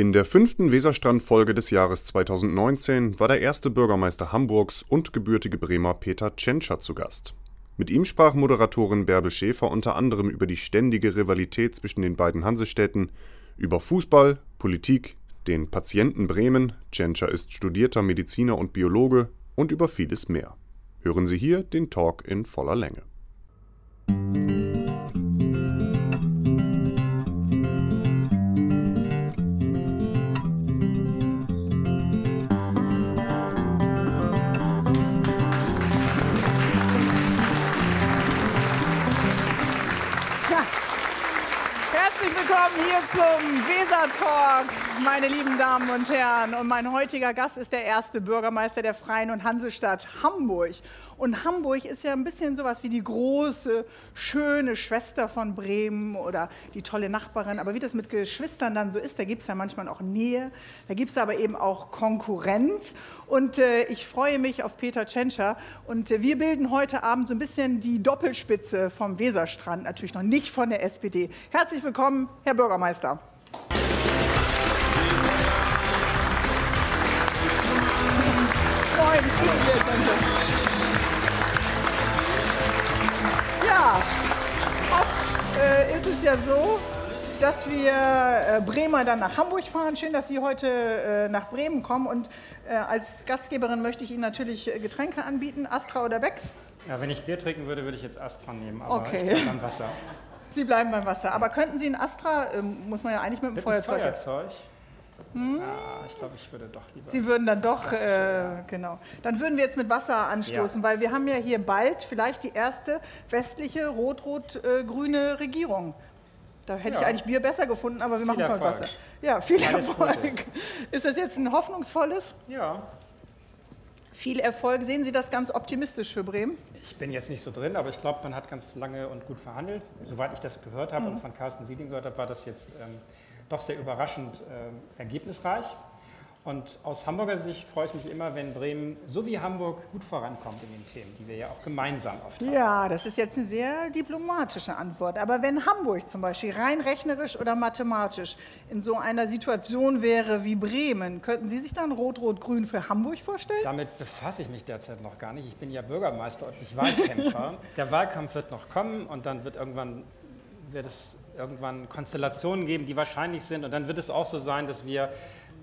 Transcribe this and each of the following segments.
In der fünften Weserstrand-Folge des Jahres 2019 war der erste Bürgermeister Hamburgs und gebürtige Bremer Peter Tschentscher zu Gast. Mit ihm sprach Moderatorin Bärbel Schäfer unter anderem über die ständige Rivalität zwischen den beiden Hansestädten, über Fußball, Politik, den Patienten Bremen, Tschentscher ist studierter Mediziner und Biologe und über vieles mehr. Hören Sie hier den Talk in voller Länge. Zum Weser Talk, meine lieben Damen und Herren. Und mein heutiger Gast ist der erste Bürgermeister der Freien und Hansestadt Hamburg. Und Hamburg ist ja ein bisschen sowas wie die große, schöne Schwester von Bremen oder die tolle Nachbarin. Aber wie das mit Geschwistern dann so ist, da gibt es ja manchmal auch Nähe, da gibt es aber eben auch Konkurrenz. Und äh, ich freue mich auf Peter Tschentscher. Und äh, wir bilden heute Abend so ein bisschen die Doppelspitze vom Weserstrand, natürlich noch nicht von der SPD. Herzlich willkommen, Herr Bürgermeister. Es ja so, dass wir äh, Bremer dann nach Hamburg fahren. Schön, dass Sie heute äh, nach Bremen kommen. Und äh, als Gastgeberin möchte ich Ihnen natürlich Getränke anbieten, Astra oder Becks. Ja, wenn ich Bier trinken würde, würde ich jetzt Astra nehmen, aber okay. ich dann Wasser. Sie bleiben beim Wasser. Aber könnten Sie ein Astra, ähm, muss man ja eigentlich mit dem mit Feuerzeug... Feuerzeug? Hm? Ja, ich glaube, ich würde doch lieber. Sie würden dann doch, äh, genau. Dann würden wir jetzt mit Wasser anstoßen, ja. weil wir haben ja hier bald vielleicht die erste westliche rot-rot-grüne Regierung. Da hätte ja. ich eigentlich Bier besser gefunden, aber wir machen es mit Wasser. Ja, viel Alles Erfolg. Gute. Ist das jetzt ein hoffnungsvolles? Ja. Viel Erfolg. Sehen Sie das ganz optimistisch für Bremen? Ich bin jetzt nicht so drin, aber ich glaube, man hat ganz lange und gut verhandelt. Soweit ich das gehört habe mhm. und von Carsten Sieding gehört habe, war das jetzt ähm, doch sehr überraschend äh, ergebnisreich. Und aus Hamburger Sicht freue ich mich immer, wenn Bremen so wie Hamburg gut vorankommt in den Themen, die wir ja auch gemeinsam oft haben. Ja, das ist jetzt eine sehr diplomatische Antwort. Aber wenn Hamburg zum Beispiel rein rechnerisch oder mathematisch in so einer Situation wäre wie Bremen, könnten Sie sich dann Rot-Rot-Grün für Hamburg vorstellen? Damit befasse ich mich derzeit noch gar nicht. Ich bin ja Bürgermeister und nicht Wahlkämpfer. Der Wahlkampf wird noch kommen und dann wird irgendwann wird es irgendwann Konstellationen geben, die wahrscheinlich sind. Und dann wird es auch so sein, dass wir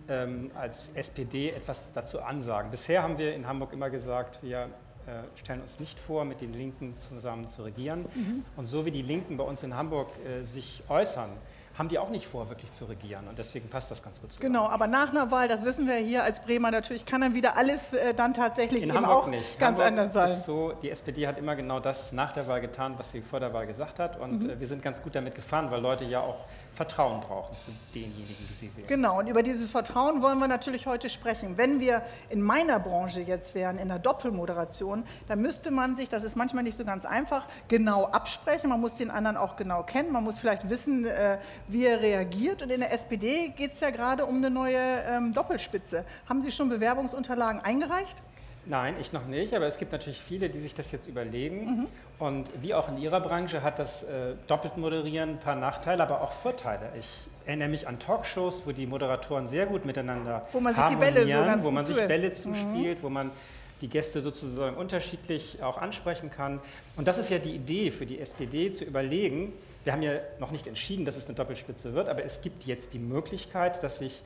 ähm, als SPD etwas dazu ansagen. Bisher haben wir in Hamburg immer gesagt, wir äh, stellen uns nicht vor, mit den Linken zusammen zu regieren. Mhm. Und so wie die Linken bei uns in Hamburg äh, sich äußern, haben die auch nicht vor, wirklich zu regieren. Und deswegen passt das ganz gut zusammen. Genau, aber nach einer Wahl, das wissen wir hier als Bremer natürlich, kann dann wieder alles äh, dann tatsächlich In eben Hamburg auch nicht. ganz Hamburg anders sein. Ist so, die SPD hat immer genau das nach der Wahl getan, was sie vor der Wahl gesagt hat. Und mhm. äh, wir sind ganz gut damit gefahren, weil Leute ja auch Vertrauen brauchen zu denjenigen, die sie wählen. Genau, und über dieses Vertrauen wollen wir natürlich heute sprechen. Wenn wir in meiner Branche jetzt wären, in der Doppelmoderation, dann müsste man sich, das ist manchmal nicht so ganz einfach, genau absprechen. Man muss den anderen auch genau kennen. Man muss vielleicht wissen, äh, wie er reagiert. Und in der SPD geht es ja gerade um eine neue ähm, Doppelspitze. Haben Sie schon Bewerbungsunterlagen eingereicht? Nein, ich noch nicht, aber es gibt natürlich viele, die sich das jetzt überlegen. Mhm. Und wie auch in Ihrer Branche hat das äh, doppelt moderieren ein paar Nachteile, aber auch Vorteile. Ich erinnere mich an Talkshows, wo die Moderatoren sehr gut miteinander wo man sich die Bälle so ganz wo man sich Bälle mhm. zuspielt, mhm. wo man die Gäste sozusagen unterschiedlich auch ansprechen kann. Und das ist ja die Idee für die SPD, zu überlegen, wir haben ja noch nicht entschieden, dass es eine Doppelspitze wird, aber es gibt jetzt die Möglichkeit, dass sich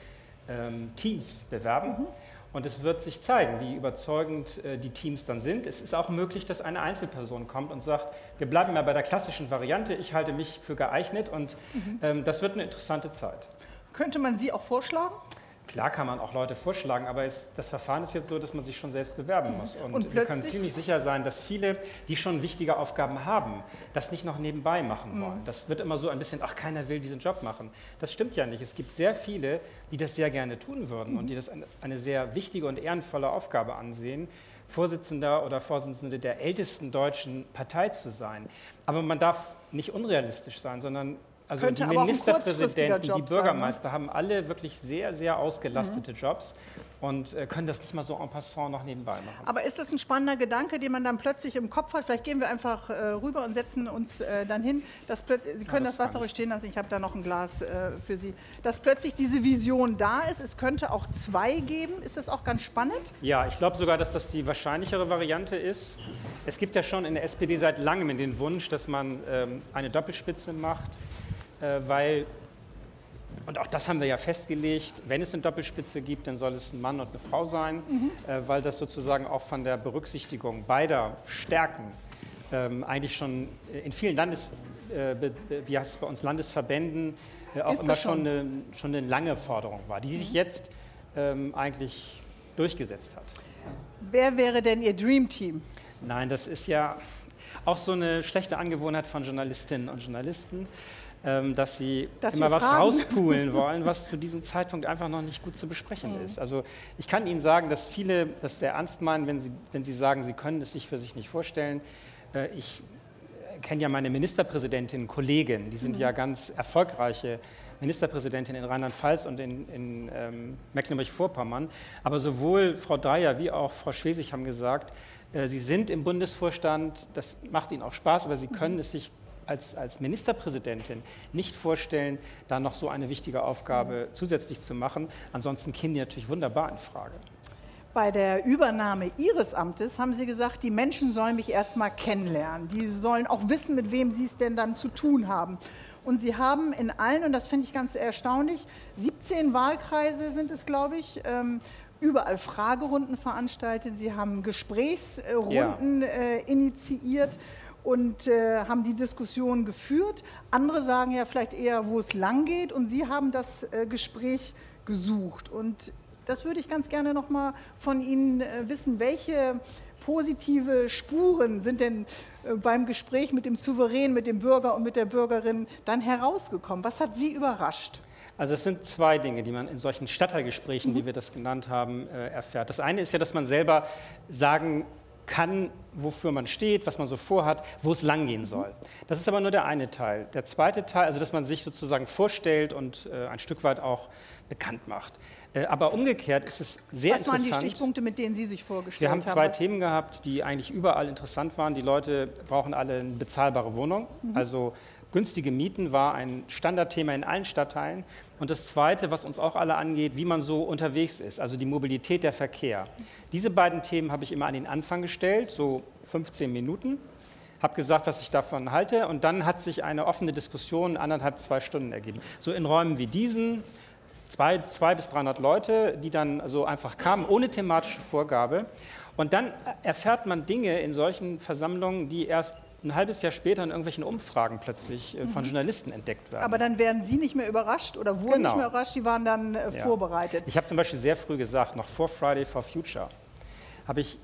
ähm, Teams bewerben. Mhm und es wird sich zeigen, wie überzeugend äh, die Teams dann sind. Es ist auch möglich, dass eine Einzelperson kommt und sagt, wir bleiben mal bei der klassischen Variante, ich halte mich für geeignet und mhm. ähm, das wird eine interessante Zeit. Könnte man Sie auch vorschlagen? Klar kann man auch Leute vorschlagen, aber es, das Verfahren ist jetzt so, dass man sich schon selbst bewerben muss. Und, und wir können ziemlich sicher sein, dass viele, die schon wichtige Aufgaben haben, das nicht noch nebenbei machen mhm. wollen. Mhm. Das wird immer so ein bisschen, ach, keiner will diesen Job machen. Das stimmt ja nicht. Es gibt sehr viele, die das sehr gerne tun würden mhm. und die das als eine sehr wichtige und ehrenvolle Aufgabe ansehen. Vorsitzender oder Vorsitzende der ältesten deutschen Partei zu sein. Aber man darf nicht unrealistisch sein, sondern Also Könnte die Ministerpräsidenten, die Job sein, Bürgermeister ne? haben alle wirklich sehr, sehr ausgelastete Jobs und äh, können das nicht mal so en passant noch nebenbei machen. Aber ist das ein spannender Gedanke, den man dann plötzlich im Kopf hat? Vielleicht gehen wir einfach äh, rüber und setzen uns äh, dann hin. Dass Sie können das das, Wasser ruhig stehen lassen, ich habe da noch ein Glas äh, für Sie. Dass plötzlich diese Vision da ist, es könnte auch zwei geben. Ist das auch ganz spannend? Ja, ich glaube sogar, dass das die wahrscheinlichere Variante ist. Es gibt ja schon in der SPD seit langem den Wunsch, dass man ähm, eine Doppelspitze macht, weil, und auch das haben wir ja festgelegt, wenn es eine Doppelspitze gibt, dann soll es ein Mann und eine Frau sein, äh, weil das sozusagen auch von der Berücksichtigung beider Stärken ähm, eigentlich schon in vielen Landes, äh, wie heißt es bei uns, Landesverbänden äh, auch Ist immer schon? schon eine, schon eine lange Forderung war, die sich jetzt ähm, eigentlich durchgesetzt hat. Wer wäre denn Ihr Dream Team? Nein, das ist ja auch so eine schlechte Angewohnheit von Journalistinnen und Journalisten, ähm, dass sie Dass immer was rauspulen wollen, was zu diesem Zeitpunkt einfach noch nicht gut zu besprechen ist. Also ich kann Ihnen sagen, dass viele das sehr ernst meinen, wenn sie, wenn sie sagen, sie können es sich für sich nicht vorstellen. Äh, ich kenne ja meine Ministerpräsidentin, Kollegin, die sind ja ganz erfolgreiche Ministerpräsidentin in Rheinland-Pfalz und in, in ähm, Mecklenburg-Vorpommern. Aber sowohl Frau Dreier wie auch Frau Schwesig haben gesagt, äh, sie sind im Bundesvorstand, das macht ihnen auch Spaß, aber sie können es sich als, als Ministerpräsidentin nicht vorstellen, da noch so eine wichtige Aufgabe zusätzlich zu machen. Ansonsten kämen die natürlich wunderbar in Frage. Bei der Übernahme Ihres Amtes haben Sie gesagt, die Menschen sollen mich erst mal kennenlernen. Die sollen auch wissen, mit wem sie es denn dann zu tun haben. Und Sie haben in allen, und das finde ich ganz erstaunlich, 17 Wahlkreise sind es, glaube ich, ähm, überall Fragerunden veranstaltet. Sie haben Gesprächsrunden äh, initiiert und äh, haben die Diskussion geführt. Andere sagen ja vielleicht eher, wo es lang geht. Und Sie haben das äh, Gespräch gesucht. Und das würde ich ganz gerne noch mal von Ihnen äh, wissen. Welche positive Spuren sind denn äh, beim Gespräch mit dem Souverän, mit dem Bürger und mit der Bürgerin dann herausgekommen? Was hat Sie überrascht? Also es sind zwei Dinge, die man in solchen Stadtteilgesprächen, wie wir das genannt haben, äh, erfährt. Das eine ist ja, dass man selber sagen kann, wofür man steht, was man so vorhat, wo es langgehen soll. Das ist aber nur der eine Teil. Der zweite Teil, also dass man sich sozusagen vorstellt und äh, ein Stück weit auch bekannt macht. Äh, aber umgekehrt ist es sehr Was waren die interessant. Stichpunkte, mit denen Sie sich vorgestellt Wir haben? haben zwei Themen gehabt, die eigentlich überall interessant waren. Die Leute brauchen alle eine bezahlbare Wohnung. Also günstige Mieten war ein Standardthema in allen Stadtteilen. Und das Zweite, was uns auch alle angeht, wie man so unterwegs ist, also die Mobilität, der Verkehr. Diese beiden Themen habe ich immer an den Anfang gestellt, so 15 Minuten. Habe gesagt, was ich davon halte. Und dann hat sich eine offene Diskussion anderthalb, zwei Stunden ergeben. So in Räumen wie diesen, zwei, zwei bis 300 Leute, die dann so einfach kamen, ohne thematische Vorgabe. Und dann erfährt man Dinge in solchen Versammlungen, die erst ein halbes Jahr später in irgendwelchen Umfragen plötzlich äh, von Journalisten entdeckt werden. Aber dann werden Sie nicht mehr überrascht oder wurden Genau. nicht mehr überrascht, die waren dann äh, Ja. vorbereitet. Ich habe zum Beispiel sehr früh gesagt, noch vor Friday for Future, habe ich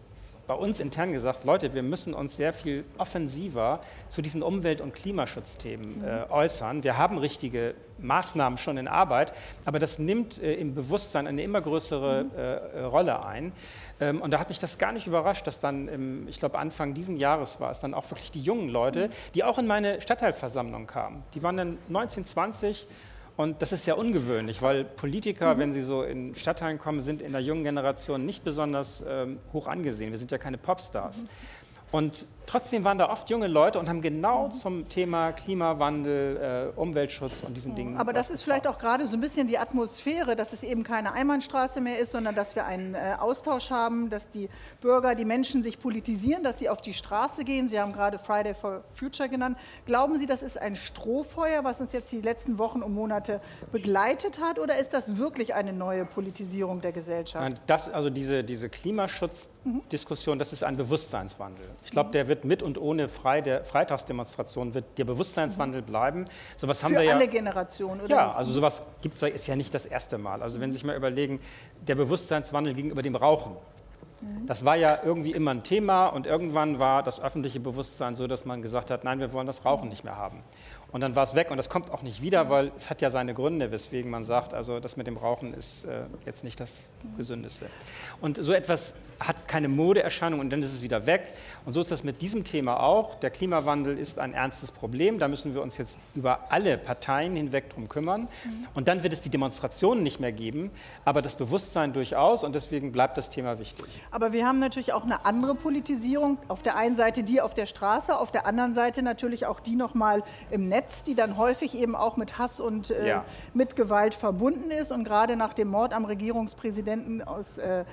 bei uns intern gesagt, Leute, wir müssen uns sehr viel offensiver zu diesen Umwelt- und Klimaschutzthemen äh, äußern. Wir haben richtige Maßnahmen schon in Arbeit, aber das nimmt äh, im Bewusstsein eine immer größere äh, äh, Rolle ein. Ähm, und da hat mich das gar nicht überrascht, dass dann, im, ich glaube Anfang diesen Jahres war es, dann auch wirklich die jungen Leute, die auch in meine Stadtteilversammlung kamen. Die waren dann 19, 20 und das ist ja ungewöhnlich, weil Politiker, wenn sie so in Stadtteilen kommen, sind in der jungen Generation nicht besonders ähm, hoch angesehen. Wir sind ja keine Popstars. Und trotzdem waren da oft junge Leute und haben genau zum Thema Klimawandel, äh, Umweltschutz und diesen Dingen. Aber das ist vielleicht auch gerade so ein bisschen die Atmosphäre, dass es eben keine Einbahnstraße mehr ist, sondern dass wir einen äh, Austausch haben, dass die Bürger, die Menschen sich politisieren, dass sie auf die Straße gehen. Sie haben gerade Friday for Future genannt. Glauben Sie, das ist ein Strohfeuer, was uns jetzt die letzten Wochen und Monate begleitet hat, oder ist das wirklich eine neue Politisierung der Gesellschaft? Das, also diese, diese Klimaschutzdiskussion, das ist ein Bewusstseinswandel. Ich glaube, der wird mit und ohne Frei, der Freitagsdemonstration wird der Bewusstseinswandel bleiben. So was haben Für wir ja. alle Generationen, oder? Ja, also sowas gibt es ist ja nicht das erste Mal. Also wenn Sie sich mal überlegen, der Bewusstseinswandel gegenüber dem Rauchen. Das war ja irgendwie immer ein Thema und irgendwann war das öffentliche Bewusstsein so, dass man gesagt hat, nein, wir wollen das Rauchen nicht mehr haben. und dann war es weg und das kommt auch nicht wieder, weil es hat ja seine Gründe, weswegen man sagt, also das mit dem Rauchen ist äh, jetzt nicht das Gesündeste. Und so etwas hat keine Modeerscheinung und dann ist es wieder weg. Und so ist das mit diesem Thema auch. Der Klimawandel ist ein ernstes Problem. Da müssen wir uns jetzt über alle Parteien hinweg drum kümmern. Mhm. Und dann wird es die Demonstrationen nicht mehr geben, aber das Bewusstsein durchaus und deswegen bleibt das Thema wichtig. Aber wir haben natürlich auch eine andere Politisierung. Auf der einen Seite die auf der Straße, auf der anderen Seite natürlich auch die nochmal im Netz, die dann häufig eben auch mit Hass und äh, ja. mit Gewalt verbunden ist. Und gerade nach dem Mord am Regierungspräsidenten aus äh,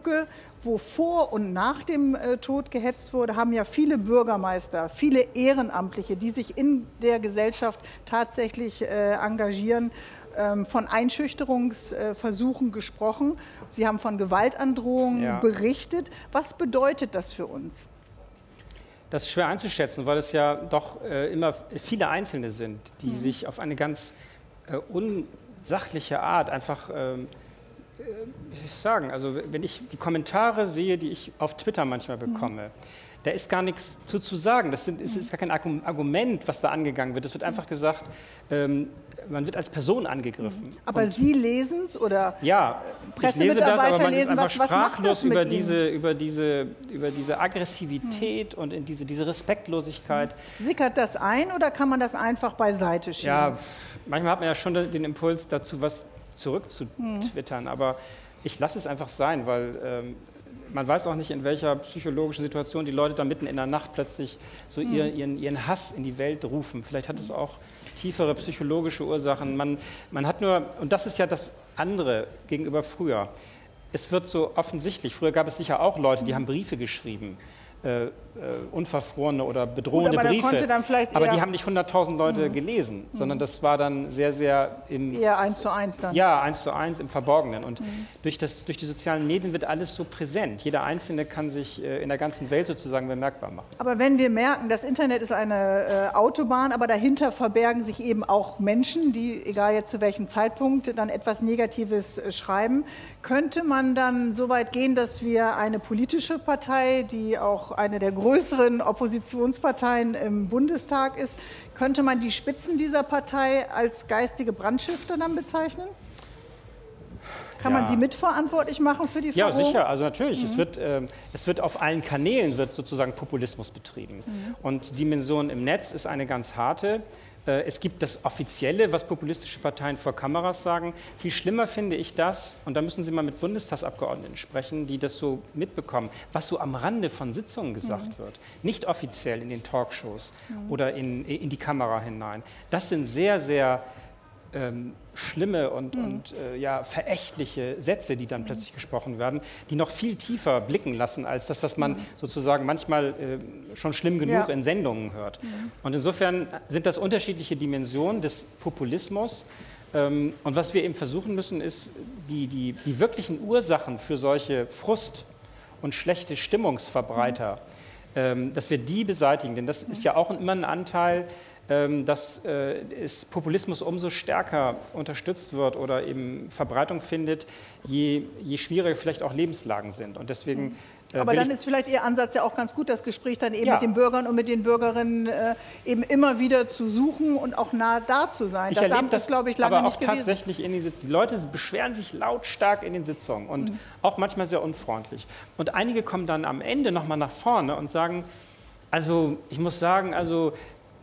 Kassel-Lübcke wo vor und nach dem äh, Tod gehetzt wurde, haben ja viele Bürgermeister, viele Ehrenamtliche, die sich in der Gesellschaft tatsächlich äh, engagieren, ähm, von Einschüchterungsversuchen gesprochen. Sie haben von Gewaltandrohungen ja. berichtet. Was bedeutet das für uns? Das ist schwer einzuschätzen, weil es ja doch äh, immer viele Einzelne sind, die mhm. sich auf eine ganz unsachliche Art einfach ähm, wie soll ich sagen, also wenn ich die Kommentare sehe, die ich auf Twitter manchmal mhm. bekomme, mhm. da ist gar nichts zu, zu sagen. Das sind, es ist gar kein Argument, was da angegangen wird. Es wird einfach gesagt, ähm, man wird als Person angegriffen. Mhm. Aber Und Sie lesen es oder ja, ich lese das, aber man lesen, ist einfach was, sprachlos über, diese, über, diese, über diese Aggressivität mhm. und in diese, diese Respektlosigkeit. Sickert das ein oder kann man das einfach beiseite schieben? Ja, manchmal hat man ja schon den Impuls dazu, was zurück zu mhm. twittern, aber ich lasse es einfach sein, weil ähm, man weiß auch nicht, in welcher psychologischen Situation die Leute da mitten in der Nacht plötzlich so mhm. ihren, ihren, ihren Hass in die Welt rufen. Vielleicht hat es auch tiefere psychologische Ursachen. Man, man hat nur, und das ist ja das andere gegenüber früher, es wird so offensichtlich, früher gab es sicher auch Leute, die haben Briefe geschrieben äh, unverfrorene oder bedrohende Gut, aber Briefe. aber die haben nicht 100.000 Leute mhm. gelesen, mhm. sondern das war dann sehr, sehr im... Eher eins zu eins dann. Ja, eins zu eins im Verborgenen. Und mhm. durch, das, durch die sozialen Medien wird alles so präsent. Jeder Einzelne kann sich äh, in der ganzen Welt sozusagen bemerkbar machen. Aber wenn wir merken, das Internet ist eine äh, Autobahn, aber dahinter verbergen sich eben auch Menschen, die, egal jetzt zu welchem Zeitpunkt, dann etwas Negatives äh, schreiben, könnte man dann so weit gehen, dass wir eine politische Partei, die auch eine der größeren Oppositionsparteien im Bundestag ist, könnte man die Spitzen dieser Partei als geistige Brandstifter dann bezeichnen? Kann ja. man sie mitverantwortlich machen für die Verrohung? Ja, sicher. Also natürlich. Mhm. Es, wird, äh, es wird auf allen Kanälen wird sozusagen Populismus betrieben. Mhm. Und die Dimension im Netz ist eine ganz harte. Äh, es gibt das Offizielle, was populistische Parteien vor Kameras sagen. Viel schlimmer finde ich das, und da müssen Sie mal mit Bundestagsabgeordneten sprechen, die das so mitbekommen, was so am Rande von Sitzungen gesagt mhm. wird. Nicht offiziell in den Talkshows mhm. oder in, in die Kamera hinein. Das sind sehr, sehr ähm, schlimme und, mhm. und äh, ja, verächtliche Sätze, die dann mhm. plötzlich gesprochen werden, die noch viel tiefer blicken lassen als das, was man mhm. sozusagen manchmal äh, schon schlimm genug ja. in Sendungen hört. Mhm. Und insofern sind das unterschiedliche Dimensionen des Populismus. Ähm, und was wir eben versuchen müssen, ist, die, die, die wirklichen Ursachen für solche Frust und schlechte Stimmungsverbreiter, mhm. ähm, dass wir die beseitigen. Denn das ist ja auch immer ein Anteil dass äh, Populismus umso stärker unterstützt wird oder eben Verbreitung findet, je, je schwieriger vielleicht auch Lebenslagen sind. Und deswegen mhm. Äh, Aber dann ist vielleicht Ihr Ansatz ja auch ganz gut, das Gespräch dann eben ja. mit den Bürgern und mit den Bürgerinnen äh, eben immer wieder zu suchen und auch nah da zu sein. Ich das erlebe das, glaube ich, lange aber auch nicht tatsächlich in den, die Leute beschweren sich lautstark in den Sitzungen und mhm. auch manchmal sehr unfreundlich. Und einige kommen dann am Ende nochmal nach vorne und sagen, also ich muss sagen, also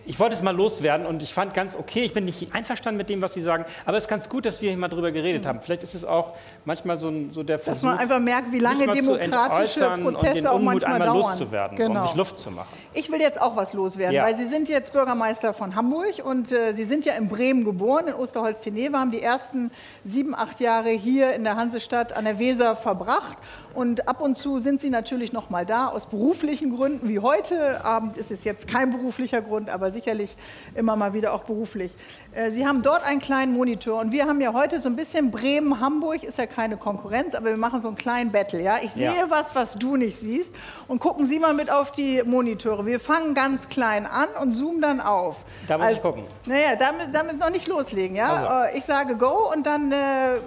ich wollte es mal loswerden und ich fand ganz okay, ich bin nicht einverstanden mit dem, was Sie sagen, aber es ist ganz gut, dass wir hier mal drüber geredet mhm. haben. Vielleicht ist es auch manchmal so, ein, so der Versuch, dass man einfach merkt, wie lange demokratische Prozesse auch manchmal dauern. loszuwerden, genau. um sich Luft zu machen. Ich will jetzt auch was loswerden, ja. weil Sie sind jetzt Bürgermeister von Hamburg und äh, Sie sind ja in Bremen geboren, in Osterholz-Teneve, haben die ersten sieben, acht Jahre hier in der Hansestadt an der Weser verbracht und ab und zu sind Sie natürlich noch mal da aus beruflichen Gründen, wie heute Abend ist es jetzt kein beruflicher Grund, aber sicherlich immer mal wieder auch beruflich. Äh, Sie haben dort einen kleinen Monitor und wir haben ja heute so ein bisschen Bremen-Hamburg, ist ja keine Konkurrenz, aber wir machen so einen kleinen Battle. Ja? Ich sehe ja. was, was du nicht siehst und gucken Sie mal mit auf die Monitore. Wir fangen ganz klein an und zoomen dann auf. Da muss also, ich gucken. Naja, damit, damit noch nicht loslegen. Ja? Also. Äh, ich sage Go und dann äh,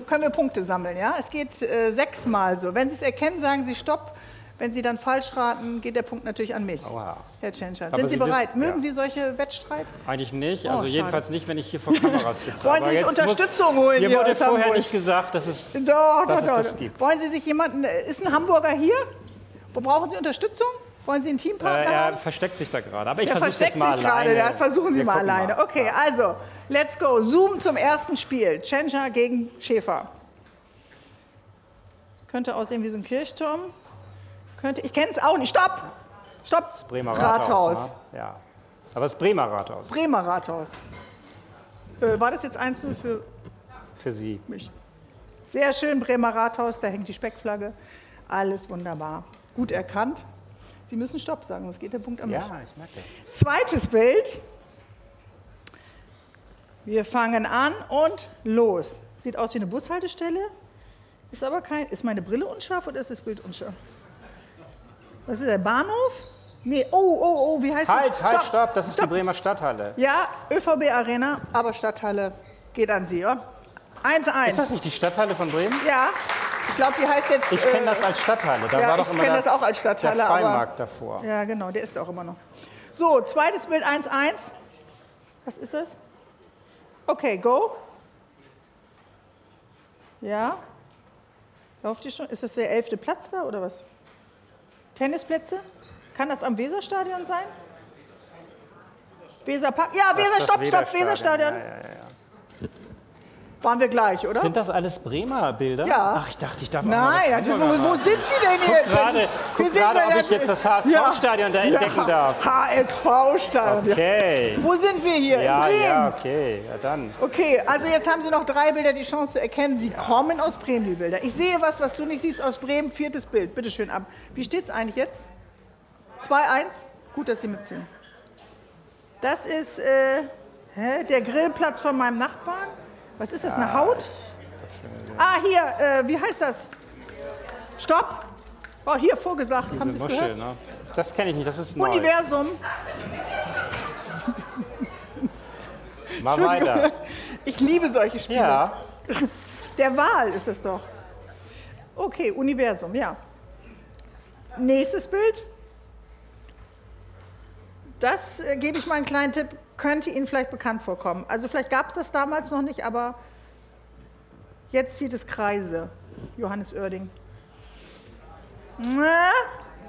können wir Punkte sammeln. Ja? Es geht äh, sechsmal so. Wenn Sie es erkennen, sagen Sie Stopp Wenn Sie dann falsch raten, geht der Punkt natürlich an mich, Oha. Herr Tschentscher. Sind Sie, Sie bereit? Mögen ja. Sie solche Wettstreit? Eigentlich nicht, Oh, also schade. jedenfalls nicht, wenn ich hier vor Kameras sitze. Wollen Aber Sie sich Unterstützung holen Mir wurde vorher Hamburg? nicht gesagt, dass es, Doch, dass doch, es doch. das gibt. Wollen Sie sich jemanden, äh, ist ein Hamburger hier? Wo brauchen Sie Unterstützung? Wollen Sie einen Äh, Teampartner er haben? versteckt sich da gerade. Aber ich versuche versteckt jetzt mal sich alleine. gerade, das versuchen Sie Wir mal alleine. mal. Okay, also, let's go. Zoom zum ersten Spiel. Tschentscher gegen Schäfer. Könnte aussehen wie so ein Kirchturm. Könnte, ich kenne es auch nicht. Stopp! Stopp! Bremer Rathaus. Rathaus. Ne? Ja. Aber das Bremer Rathaus Bremer Rathaus. Äh, war das jetzt 1-0 für für Sie. mich? Sehr schön, Bremer Rathaus, da hängt die Speckflagge. Alles wunderbar. Gut erkannt. Sie müssen Stopp sagen, sonst geht der Punkt mich. Ja, ich merke das. Zweites Bild. Wir fangen an und los. Sieht aus wie eine Bushaltestelle. Ist aber kein. Ist meine Brille unscharf oder ist das Bild unscharf? Was ist der Bahnhof? Nee, oh, oh, oh, wie heißt Halt, das? halt, stopp, das ist die Bremer Stadthalle. Ja, ÖVB Arena, aber Stadthalle geht an Sie, ja? 1-1. Ist das nicht die Stadthalle von Bremen? Ja, ich glaube, die heißt jetzt. Ich kenne äh, das als Stadthalle. Da ja, war doch ich kenne das auch als Stadthalle, der aber- Freimarkt davor. Ja, genau, der ist auch immer noch. So, zweites Bild 1-1. Was ist das? Okay, go. Ja. Lauft ihr schon? Ist das der elfte Platz da oder was? Tennisplätze? Kann das am Weserstadion sein? Weserpark? Ja, Weser, stopp, stopp, Weserstadion. Weserstadion. Ja, ja, ja. Waren wir gleich, oder? Sind das alles Bremer Bilder? Ja. Ach, ich dachte, ich darf auch mal Nein, ja, wo, sind Sie denn jetzt? gerade- Wir guck gerade, ja ob ich jetzt das HSV-Stadion da entdecken darf. HSV-Stadion. Okay. Wo sind wir hier? Ja, In Bremen. ja, okay. Ja, dann. Okay, also jetzt haben Sie noch drei Bilder, die Chance zu erkennen. Sie kommen aus Bremen, die Bilder. Ich sehe was, was du nicht siehst aus Bremen. Viertes Bild. Bitte schön ab. Wie steht es eigentlich jetzt? 2-1. Gut, dass Sie mitziehen. Das ist äh, der Grillplatz von meinem Nachbarn. Was ist das, eine Haut? Ah, hier, äh, wie heißt das? Stopp. Oh, hier vorgesagt. Haben Sie Diese Muschel, gehört? ne? Das kenne ich nicht, das ist neu. Universum. Mal weiter. Ich liebe solche Spiele. Ja, Der Wal ist es doch. Okay, Universum, ja. Nächstes Bild. Das äh, gebe ich mal einen kleinen Tipp, könnte Ihnen vielleicht bekannt vorkommen. Also vielleicht gab es das damals noch nicht, aber jetzt zieht es Kreise. Johannes Oerding. Na,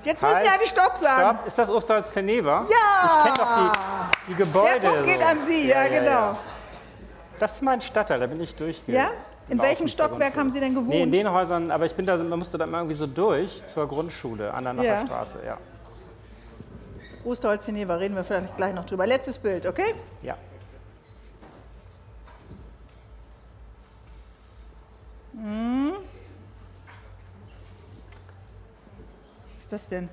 jetzt müssen Halt, Sie eigentlich Stopp sagen. Stopp. Ist das Osterholz Feneva? Ja! Ich kenne doch die, die Gebäude. Der Punkt geht so. an Sie, ja, genau. Das ist mein Stadtteil, da bin ich durchgegangen. Ja? In welchem Stockwerk haben Sie denn gewohnt? Nee, in den Häusern, aber ich bin da, man musste da immer irgendwie so durch zur Grundschule an der Ja. Nachbarstraße, ja. Osterholz Geneva, reden wir vielleicht gleich noch drüber. Letztes Bild, okay? Ja. Was ist das denn?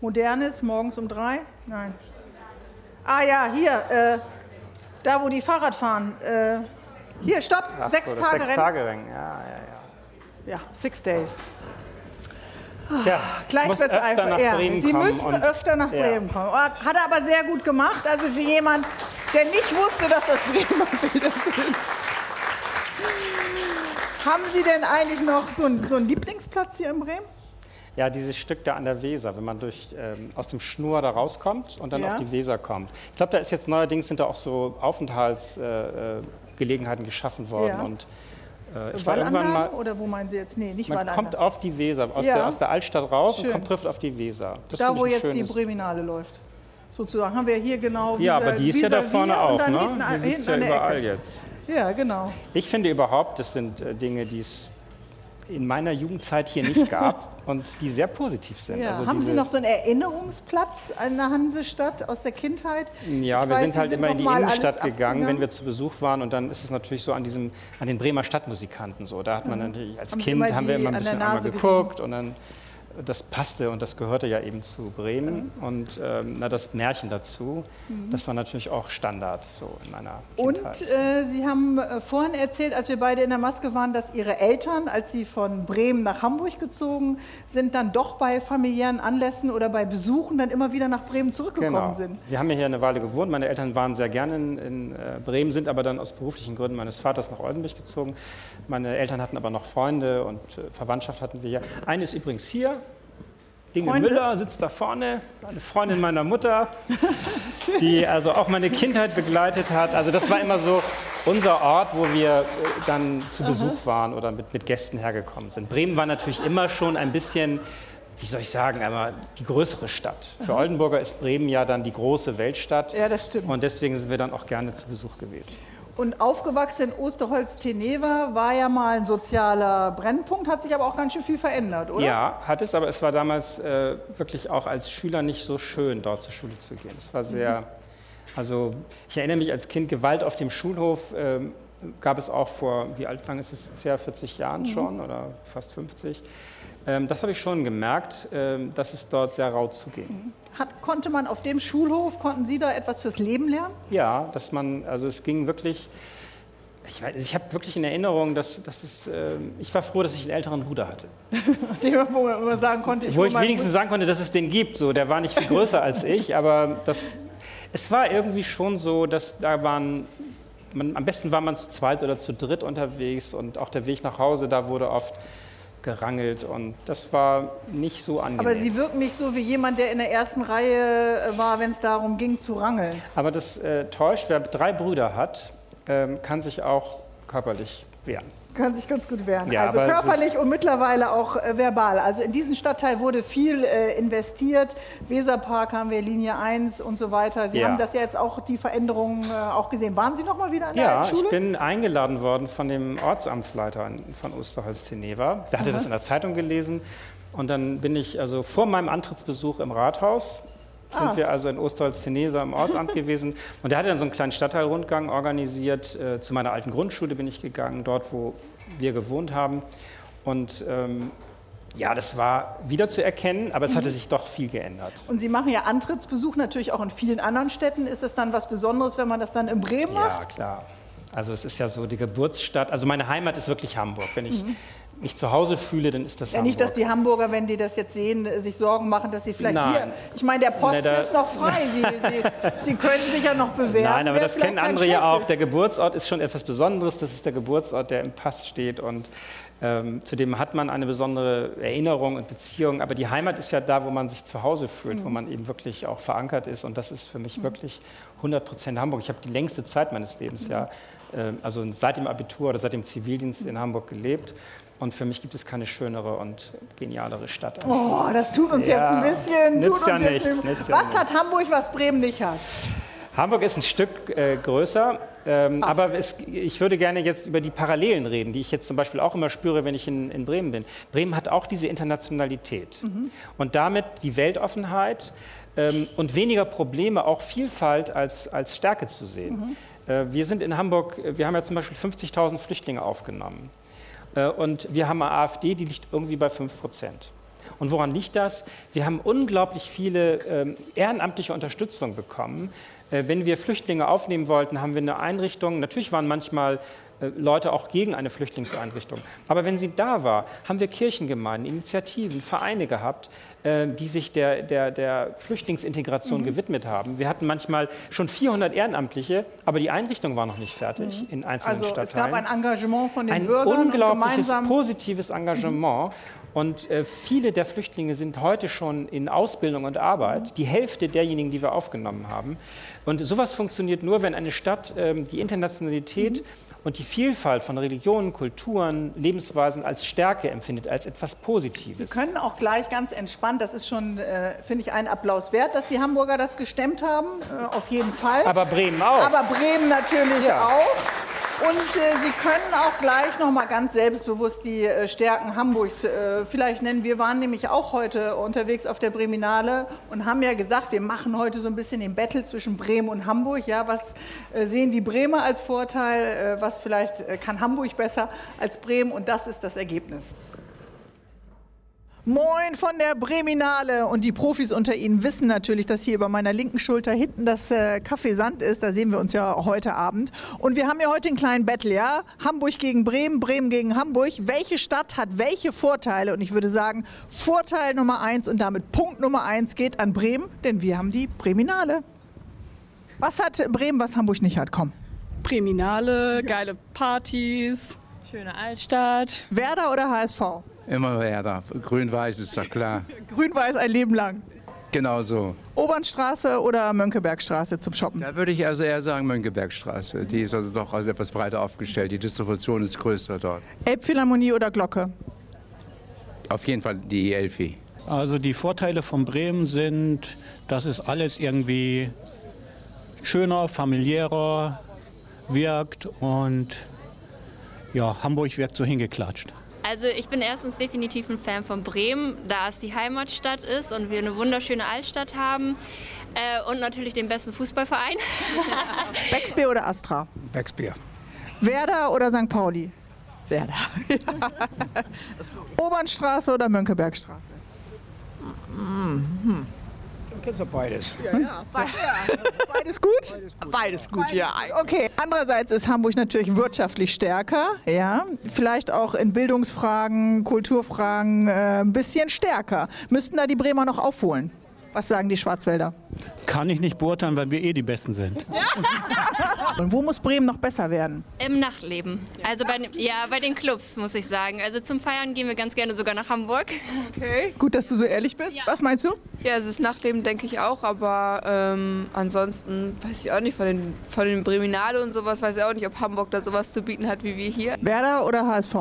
Modernes, morgens um drei? Nein. Ah ja, hier, äh, da wo die Fahrrad fahren. Äh, hier, stopp, Ach sechs so, Tage sechs Rennen. Tage Rennen, ja, ja, ja. Ja, six days. Tja, Gleich muss wird's öfter einfach. nach ja, Bremen Sie kommen müssen öfter nach Ja. Bremen kommen. Hat er aber sehr gut gemacht. Also für jemand, der nicht wusste, dass das Bremer Bilder sind. Haben Sie denn eigentlich noch so einen, so einen Lieblingsplatz hier in Bremen? Ja, dieses Stück da an der Weser, wenn man durch, ähm, aus dem Schnur da rauskommt und dann Ja. auf die Weser kommt. Ich glaube, da ist jetzt neuerdings sind da auch so Aufenthaltsgelegenheiten äh, Gelegenheiten geschaffen worden. Ja. Und äh, ich war irgendwann Wallanlagen mal, oder wo meinen Sie jetzt? Nee, nicht man Wallanlagen. kommt auf die Weser, aus, Ja. der, aus der Altstadt raus Schön. und kommt, trifft auf die Weser. Das Da, wo jetzt die Breminale läuft. Sozusagen haben wir hier genau. Ja, aber die ist ja da vorne auch, ne? Hinten, Die hinten ja überall Ecke. jetzt. Ja, genau. Ich finde überhaupt, das sind äh, Dinge, die es in meiner Jugendzeit hier nicht gab und die sehr positiv sind. Ja. Also haben Sie noch so einen Erinnerungsplatz an der Hansestadt aus der Kindheit? Ja, Ich wir weiß, sind halt immer in die Innenstadt gegangen, wenn wir zu Besuch waren. Und dann ist es natürlich so an, diesem, an den Bremer Stadtmusikanten so. Da hat man natürlich als Mhm. Haben Kind immer haben wir immer ein bisschen einmal geguckt und dann das passte und das gehörte ja eben zu Bremen. Mhm. Und ähm, na, das Märchen dazu, das war natürlich auch Standard so in meiner Und Kindheit. äh, Sie haben äh, vorhin erzählt, als wir beide in der Maske waren, dass Ihre Eltern, als Sie von Bremen nach Hamburg gezogen sind, dann doch bei familiären Anlässen oder bei Besuchen dann immer wieder nach Bremen zurückgekommen Genau. sind. Wir haben ja hier eine Weile gewohnt. Meine Eltern waren sehr gerne in, in äh, Bremen, sind aber dann aus beruflichen Gründen meines Vaters nach Oldenburg gezogen. Meine Eltern hatten aber noch Freunde und äh, Verwandtschaft hatten wir hier. Eine ist übrigens hier. Inge Freunde? Müller sitzt da vorne, eine Freundin meiner Mutter, die also auch meine Kindheit begleitet hat. Also das war immer so unser Ort, wo wir äh, dann zu Besuch waren oder mit, mit Gästen hergekommen sind. Bremen war natürlich immer schon ein bisschen, wie soll ich sagen, einmal die größere Stadt. Für Oldenburger ist Bremen ja dann die große Weltstadt. Ja, das stimmt. Und deswegen sind wir dann auch gerne zu Besuch gewesen. Und aufgewachsen in Osterholz-Teneva war ja mal ein sozialer Brennpunkt, hat sich aber auch ganz schön viel verändert, oder? Ja, hat es, aber es war damals äh, wirklich auch als Schüler nicht so schön, dort zur Schule zu gehen. Es war sehr, mhm. also ich erinnere mich als Kind, Gewalt auf dem Schulhof äh, gab es auch vor, wie alt lang ist es jetzt her, 40 Jahren mhm. schon oder fast 50. Ähm, das habe ich schon gemerkt, ähm, dass es dort sehr rau zuging. Mhm. Hat, konnte man auf dem Schulhof, konnten Sie da etwas fürs Leben lernen? Ja, dass man, also es ging wirklich, ich, ich habe wirklich in Erinnerung, dass, dass es, äh, ich war froh, dass ich einen älteren Bruder hatte. Dem, wo man sagen konnte, ich Wo ich wenigstens sagen konnte, dass es den gibt. So, der war nicht viel größer als ich, aber das, es war irgendwie schon so, dass da waren, man, am besten war man zu zweit oder zu dritt unterwegs und auch der Weg nach Hause, da wurde oft gerangelt und das war nicht so angenehm. Aber Sie wirken nicht so wie jemand, der in der ersten Reihe äh, war, wenn es darum ging zu rangeln. Aber das äh, täuscht, wer drei Brüder hat, ähm, kann sich auch körperlich wehren kann sich ganz gut wehren. Ja, also körperlich und mittlerweile auch äh, verbal. Also in diesen Stadtteil wurde viel äh, investiert. Weserpark haben wir, Linie 1 und so weiter. Sie ja. haben das ja jetzt auch, die Veränderungen äh, auch gesehen. Waren Sie noch mal wieder in der ja, Schule? Ja, ich bin eingeladen worden von dem Ortsamtsleiter von Osterholz-Teneva. Der hatte Aha. das in der Zeitung gelesen. Und dann bin ich also vor meinem Antrittsbesuch im Rathaus sind ah. wir also in Ostholz-Tenesa im Ortsamt gewesen. Und der hatte dann so einen kleinen Stadtteilrundgang organisiert. Äh, zu meiner alten Grundschule bin ich gegangen, dort, wo wir gewohnt haben. Und ähm, ja, das war wieder zu erkennen, aber es hatte mhm. sich doch viel geändert. Und Sie machen ja Antrittsbesuch natürlich auch in vielen anderen Städten. Ist es dann was Besonderes, wenn man das dann in Bremen macht? Ja, klar. Also es ist ja so die Geburtsstadt. Also meine Heimat ist wirklich Hamburg. Wenn ich mhm mich zu Hause fühle, dann ist das ja, Hamburg. Nicht, dass die Hamburger, wenn die das jetzt sehen, sich Sorgen machen, dass sie vielleicht Nein. hier... Ich meine, der Posten Nein, ist noch frei. Sie, sie, sie, können sich ja noch bewerben. Nein, aber das kennen andere ja auch. Der Geburtsort ist schon etwas Besonderes. Das ist der Geburtsort, der im Pass steht und ähm, zu dem hat man eine besondere Erinnerung und Beziehung. Aber die Heimat ist ja da, wo man sich zu Hause fühlt, mhm. wo man eben wirklich auch verankert ist. Und das ist für mich mhm. wirklich 100 Prozent Hamburg. Ich habe die längste Zeit meines Lebens mhm. ja, äh, also seit dem Abitur oder seit dem Zivildienst in Hamburg gelebt. Und für mich gibt es keine schönere und genialere Stadt. Oh, das tut uns ja, jetzt ein bisschen. Nützt ja nichts, nützt ja was nichts. hat Hamburg, was Bremen nicht hat? Hamburg ist ein Stück äh, größer, ähm, ah. aber es, ich würde gerne jetzt über die Parallelen reden, die ich jetzt zum Beispiel auch immer spüre, wenn ich in, in Bremen bin. Bremen hat auch diese Internationalität mhm. und damit die Weltoffenheit ähm, und weniger Probleme, auch Vielfalt als, als Stärke zu sehen. Mhm. Äh, wir sind in Hamburg, wir haben ja zum Beispiel 50.000 Flüchtlinge aufgenommen. Äh, und wir haben eine AfD, die liegt irgendwie bei 5 Prozent. Und woran liegt das? Wir haben unglaublich viele ähm, ehrenamtliche Unterstützung bekommen. Äh, wenn wir Flüchtlinge aufnehmen wollten, haben wir eine Einrichtung. Natürlich waren manchmal äh, Leute auch gegen eine Flüchtlingseinrichtung. Aber wenn sie da war, haben wir Kirchengemeinden, Initiativen, Vereine gehabt, die sich der, der, der Flüchtlingsintegration mhm. gewidmet haben. Wir hatten manchmal schon 400 Ehrenamtliche, aber die Einrichtung war noch nicht fertig mhm. in einzelnen also Stadtteilen. Es gab ein Engagement von den ein Bürgern. Ein unglaubliches, positives Engagement. Mhm. Und äh, viele der Flüchtlinge sind heute schon in Ausbildung und Arbeit, die Hälfte derjenigen, die wir aufgenommen haben. Und sowas funktioniert nur, wenn eine Stadt ähm, die Internationalität mhm und die Vielfalt von Religionen, Kulturen, Lebensweisen als Stärke empfindet, als etwas Positives. Sie können auch gleich ganz entspannt, das ist schon, äh, finde ich, ein Applaus wert, dass die Hamburger das gestemmt haben, äh, auf jeden Fall. Aber Bremen auch. Aber Bremen natürlich ja. auch. Und äh, Sie können auch gleich noch mal ganz selbstbewusst die äh, Stärken Hamburgs äh, vielleicht nennen. Wir waren nämlich auch heute unterwegs auf der Breminale und haben ja gesagt, wir machen heute so ein bisschen den Battle zwischen Bremen und Hamburg. Ja, was äh, sehen die Bremer als Vorteil? was vielleicht äh, kann Hamburg besser als Bremen und das ist das Ergebnis. Moin von der Breminale. Und die Profis unter Ihnen wissen natürlich, dass hier über meiner linken Schulter hinten das äh, Café Sand ist. Da sehen wir uns ja heute Abend. Und wir haben ja heute einen kleinen Battle, ja? Hamburg gegen Bremen, Bremen gegen Hamburg. Welche Stadt hat welche Vorteile? Und ich würde sagen, Vorteil Nummer eins und damit Punkt Nummer eins geht an Bremen, denn wir haben die Breminale. Was hat Bremen, was Hamburg nicht hat? Komm. Präminale, geile Partys. Schöne Altstadt. Werder oder HSV? Immer Werder. Grün-Weiß ist doch klar. Grün-Weiß ein Leben lang. Genau so. Obernstraße oder Mönckebergstraße zum Shoppen? Da würde ich also eher sagen Mönckebergstraße. Die ist also doch also etwas breiter aufgestellt. Die Distribution ist größer dort. Elbphilharmonie oder Glocke? Auf jeden Fall die Elfi. Also die Vorteile von Bremen sind, dass es alles irgendwie schöner, familiärer wirkt und ja, Hamburg wirkt so hingeklatscht. Also ich bin erstens definitiv ein Fan von Bremen, da es die Heimatstadt ist und wir eine wunderschöne Altstadt haben äh, und natürlich den besten Fußballverein. Becksbier oder Astra? Becksbier. Werder oder St. Pauli? Werder. Obernstraße oder Mönckebergstraße? Kennst du beides? Ja, ja. Beides gut? Beides gut, ja. Okay. Andererseits ist Hamburg natürlich wirtschaftlich stärker, ja. Vielleicht auch in Bildungsfragen, Kulturfragen äh, ein bisschen stärker. Müssten da die Bremer noch aufholen? Was sagen die Schwarzwälder? Kann ich nicht beurteilen, weil wir eh die Besten sind. Und wo muss Bremen noch besser werden? Im Nachtleben. Also bei, ja, bei den Clubs muss ich sagen. Also zum Feiern gehen wir ganz gerne sogar nach Hamburg. Okay. Gut, dass du so ehrlich bist. Was meinst du? Ja, also das Nachtleben denke ich auch, aber ähm, ansonsten weiß ich auch nicht, von den, von den Breminale und sowas weiß ich auch nicht, ob Hamburg da sowas zu bieten hat wie wir hier. Werder oder HSV?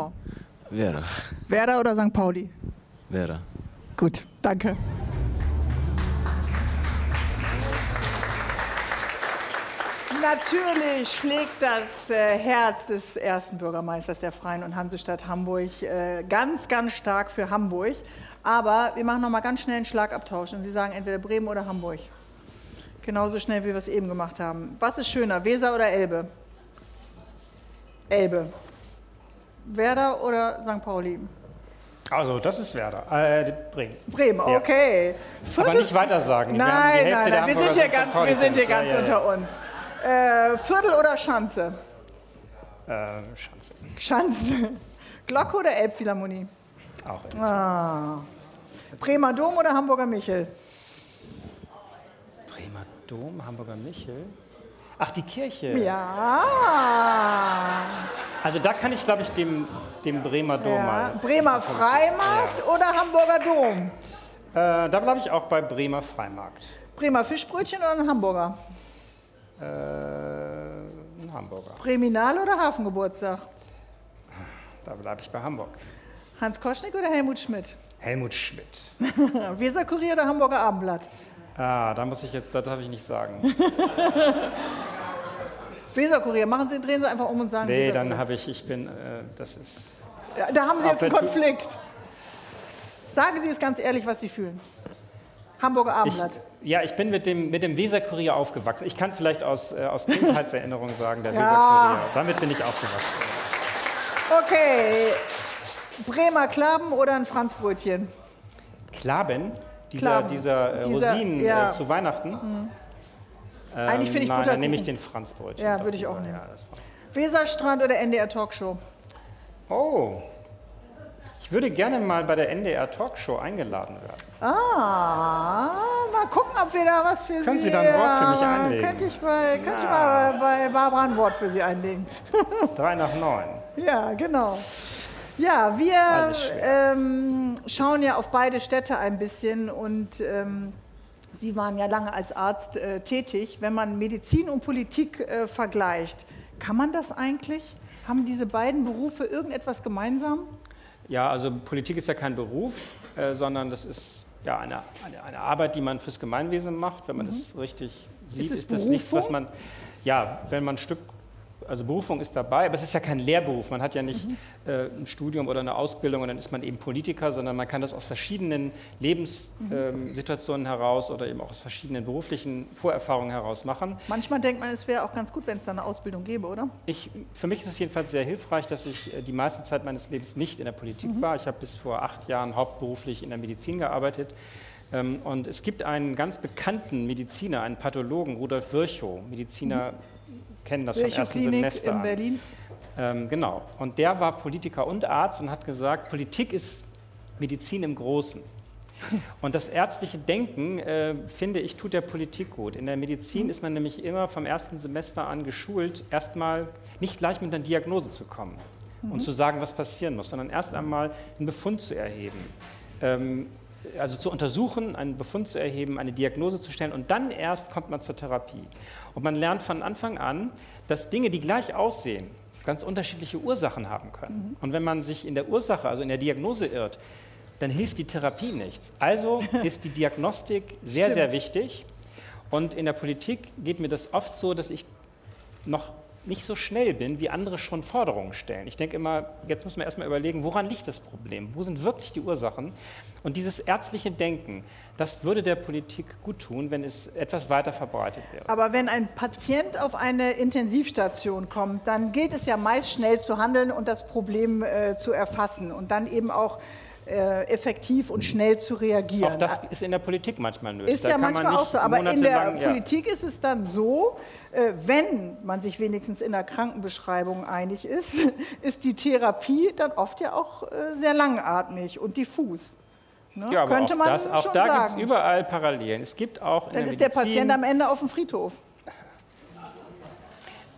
Werder. Werder oder St. Pauli? Werder. Gut, danke. Natürlich schlägt das äh, Herz des ersten Bürgermeisters der Freien und Hansestadt Hamburg äh, ganz, ganz stark für Hamburg. Aber wir machen noch mal ganz schnell einen Schlagabtausch und Sie sagen entweder Bremen oder Hamburg. Genauso schnell, wie wir es eben gemacht haben. Was ist schöner, Weser oder Elbe? Elbe. Werder oder St. Pauli? Also, das ist Werder. Äh, Bremen. Bremen, Ja. okay. Aber Viertel- nicht weiter sagen. Die werden die Nein, nein, nein, wir sind hier ganz, wir sind hier ganz Ja, ja, unter uns. Äh, Viertel oder Schanze? ja. Äh, Schanze. Schanze. Glocke oder Elbphilharmonie? Auch. Ah. Bremer Dom oder Hamburger Michel? Bremer Dom, Hamburger Michel. Ach, die Kirche. Ja. Also da kann ich, glaube ich, dem, dem Bremer Dom ja. mal. Bremer Freimarkt oder Hamburger Dom? Äh, da bleibe ich auch bei Bremer Freimarkt. Bremer Fischbrötchen oder ein Hamburger? Äh, ein Hamburger. Breminal oder Hafengeburtstag? Da bleibe ich bei Hamburg. Hans Koschnick oder Helmut Schmidt? Helmut Schmidt. Weserkurier oder Hamburger Abendblatt? Ah, da muss ich jetzt, das darf ich nicht sagen. Weserkurier, machen Sie, drehen Sie einfach um und sagen Nee, dann habe ich, ich bin, äh, das ist. Ja, da haben Sie jetzt einen Konflikt. Sagen Sie es ganz ehrlich, was Sie fühlen. Hamburger Ich, Abendblatt. ja, ich bin mit dem, mit dem Weserkurier aufgewachsen. Ich kann vielleicht aus, äh, aus Kindheitserinnerungen sagen, der Ja. Weserkurier. Damit bin ich aufgewachsen. Okay. Bremer Klaben oder ein Franzbrötchen? Klaben, dieser, Klaben. dieser, äh, Dieser- Rosinen ja. äh, zu Weihnachten. Ähm, Eigentlich finde ich Nein, dann nehme ich den Franzbrötchen. Ja, würde ich auch nehmen. Ja. Weserstrand oder NDR Talkshow? Oh, ich würde gerne mal bei der NDR Talkshow eingeladen werden. Ah, mal gucken, ob wir da was für Können Sie... Sie da ein Wort für mich Ja, einlegen? Könnte ich, bei, könnte ich mal bei Barbara ein Wort für Sie einlegen. Drei nach neun. Ja, genau. Ja, wir ähm, schauen ja auf beide Städte ein bisschen und ähm, Sie waren ja lange als Arzt äh, tätig. Wenn man Medizin und Politik äh, vergleicht, kann man das eigentlich? Haben diese beiden Berufe irgendetwas gemeinsam? Ja, also Politik ist ja kein Beruf, äh, sondern das ist ja eine, eine, eine Arbeit, die man fürs Gemeinwesen macht. Wenn man das richtig sieht, Mhm. es ist, das nichts, was man, ja, wenn man ein Stück, also Berufung ist dabei, aber es ist ja kein Lehrberuf. Man hat ja nicht Mhm. äh, ein Studium oder eine Ausbildung und dann ist man eben Politiker, sondern man kann das aus verschiedenen Lebenssituationen heraus oder eben auch aus verschiedenen beruflichen Vorerfahrungen heraus machen. Manchmal denkt man, es wäre auch ganz gut, wenn es da eine Ausbildung gäbe, oder? Ich, für mich ist es jedenfalls sehr hilfreich, dass ich äh, die meiste Zeit meines Lebens nicht in der Politik war. Ich habe bis vor acht Jahren hauptberuflich in der Medizin gearbeitet. Ähm, Und es gibt einen ganz bekannten Mediziner, einen Pathologen, Rudolf Virchow. Mediziner kennen das vom ersten Klinik Semester in. Berlin. Ähm, genau. Und der war Politiker und Arzt und hat gesagt, Politik ist Medizin im Großen. Und das ärztliche Denken, äh, finde ich, tut der Politik gut. In der Medizin ist man nämlich immer vom ersten Semester an geschult, erstmal nicht gleich mit einer Diagnose zu kommen, und zu sagen, was passieren muss, sondern erst einmal einen Befund zu erheben. Ähm, also zu untersuchen, einen Befund zu erheben, eine Diagnose zu stellen und dann erst kommt man zur Therapie. Und man lernt von Anfang an, dass Dinge, die gleich aussehen, ganz unterschiedliche Ursachen haben können. Und wenn man sich in der Ursache, also in der Diagnose irrt, dann hilft die Therapie nichts. Also ist die Diagnostik sehr, Stimmt. sehr wichtig. Und in der Politik geht mir das oft so, dass ich noch nicht so schnell bin, wie andere schon Forderungen stellen. Ich denke immer, jetzt müssen wir erstmal überlegen, woran liegt das Problem? Wo sind wirklich die Ursachen? Und dieses ärztliche Denken, das würde der Politik gut tun, wenn es etwas weiter verbreitet wäre. Aber wenn ein Patient auf eine Intensivstation kommt, dann gilt es ja meist schnell zu handeln und das Problem äh, zu erfassen und dann eben auch effektiv und schnell zu reagieren. Auch das ist in der Politik manchmal nötig. Ist Da ja man manchmal nicht auch so, aber in der ja. Politik ist es dann so, äh, wenn man sich wenigstens in der Krankenbeschreibung einig ist, ist die Therapie dann oft ja auch äh, sehr langatmig und diffus. Ne? Ja, aber Könnte auch man das, auch schon da gibt es überall Parallelen. Es gibt auch in Dann der ist der Medizin, Patient am Ende auf dem Friedhof.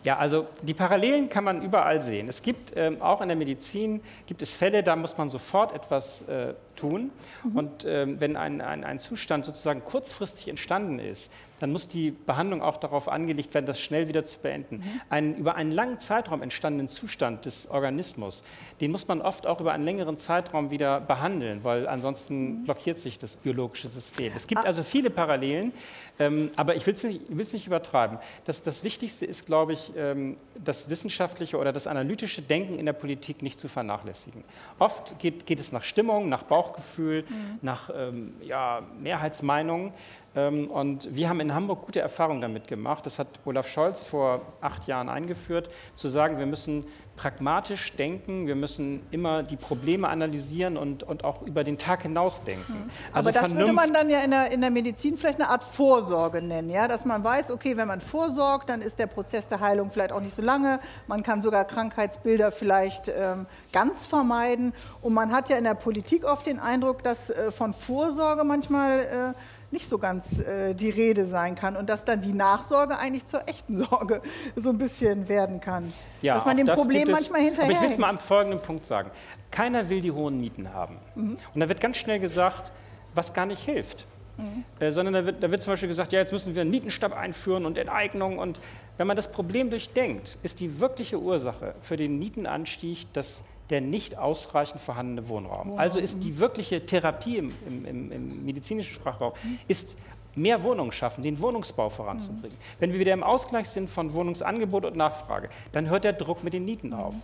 Ja, also die Parallelen kann man überall sehen. Es gibt ähm, auch in der Medizin gibt es Fälle, da muss man sofort etwas äh, tun. Und ähm, wenn ein, ein, ein Zustand sozusagen kurzfristig entstanden ist, dann muss die Behandlung auch darauf angelegt werden, das schnell wieder zu beenden. Einen über einen langen Zeitraum entstandenen Zustand des Organismus, den muss man oft auch über einen längeren Zeitraum wieder behandeln, weil ansonsten blockiert sich das biologische System. Es gibt also viele Parallelen, ähm, aber ich will es nicht, will's nicht übertreiben. Das, das Wichtigste ist, glaube ich, ähm, das wissenschaftliche oder das analytische Denken in der Politik nicht zu vernachlässigen. Oft geht, geht es nach Stimmung, nach Bauchgefühl, nach ähm, ja, Mehrheitsmeinungen. Ähm, Und wir haben in Hamburg gute Erfahrungen damit gemacht. Das hat Olaf Scholz vor acht Jahren eingeführt, zu sagen, wir müssen pragmatisch denken, wir müssen immer die Probleme analysieren und, und auch über den Tag hinaus denken. Also Aber das würde Vernunft- man dann ja in der, in der Medizin vielleicht eine Art Vorsorge nennen, ja? dass man weiß, okay, wenn man vorsorgt, dann ist der Prozess der Heilung vielleicht auch nicht so lange. Man kann sogar Krankheitsbilder vielleicht ähm, ganz vermeiden. Und man hat ja in der Politik oft den Eindruck, dass äh, von Vorsorge manchmal äh, nicht so ganz äh, die Rede sein kann und dass dann die Nachsorge eigentlich zur echten Sorge so ein bisschen werden kann. Ja, dass man dem das Problem manchmal hinterher. Aber ich will es mal am folgenden Punkt sagen. Keiner will die hohen Mieten haben. Mhm. Und da wird ganz schnell gesagt, was gar nicht hilft. Mhm. Äh, sondern da wird, da wird zum Beispiel gesagt, ja, jetzt müssen wir einen Mietenstab einführen und Enteignung. Und wenn man das Problem durchdenkt, ist die wirkliche Ursache für den Mietenanstieg das der nicht ausreichend vorhandene Wohnraum. Also ist die wirkliche Therapie im, im, im, medizinischen Sprachraum, ist mehr Wohnungen schaffen, den Wohnungsbau voranzubringen. Wenn wir wieder im Ausgleich sind von Wohnungsangebot und Nachfrage, dann hört der Druck mit den Mieten auf.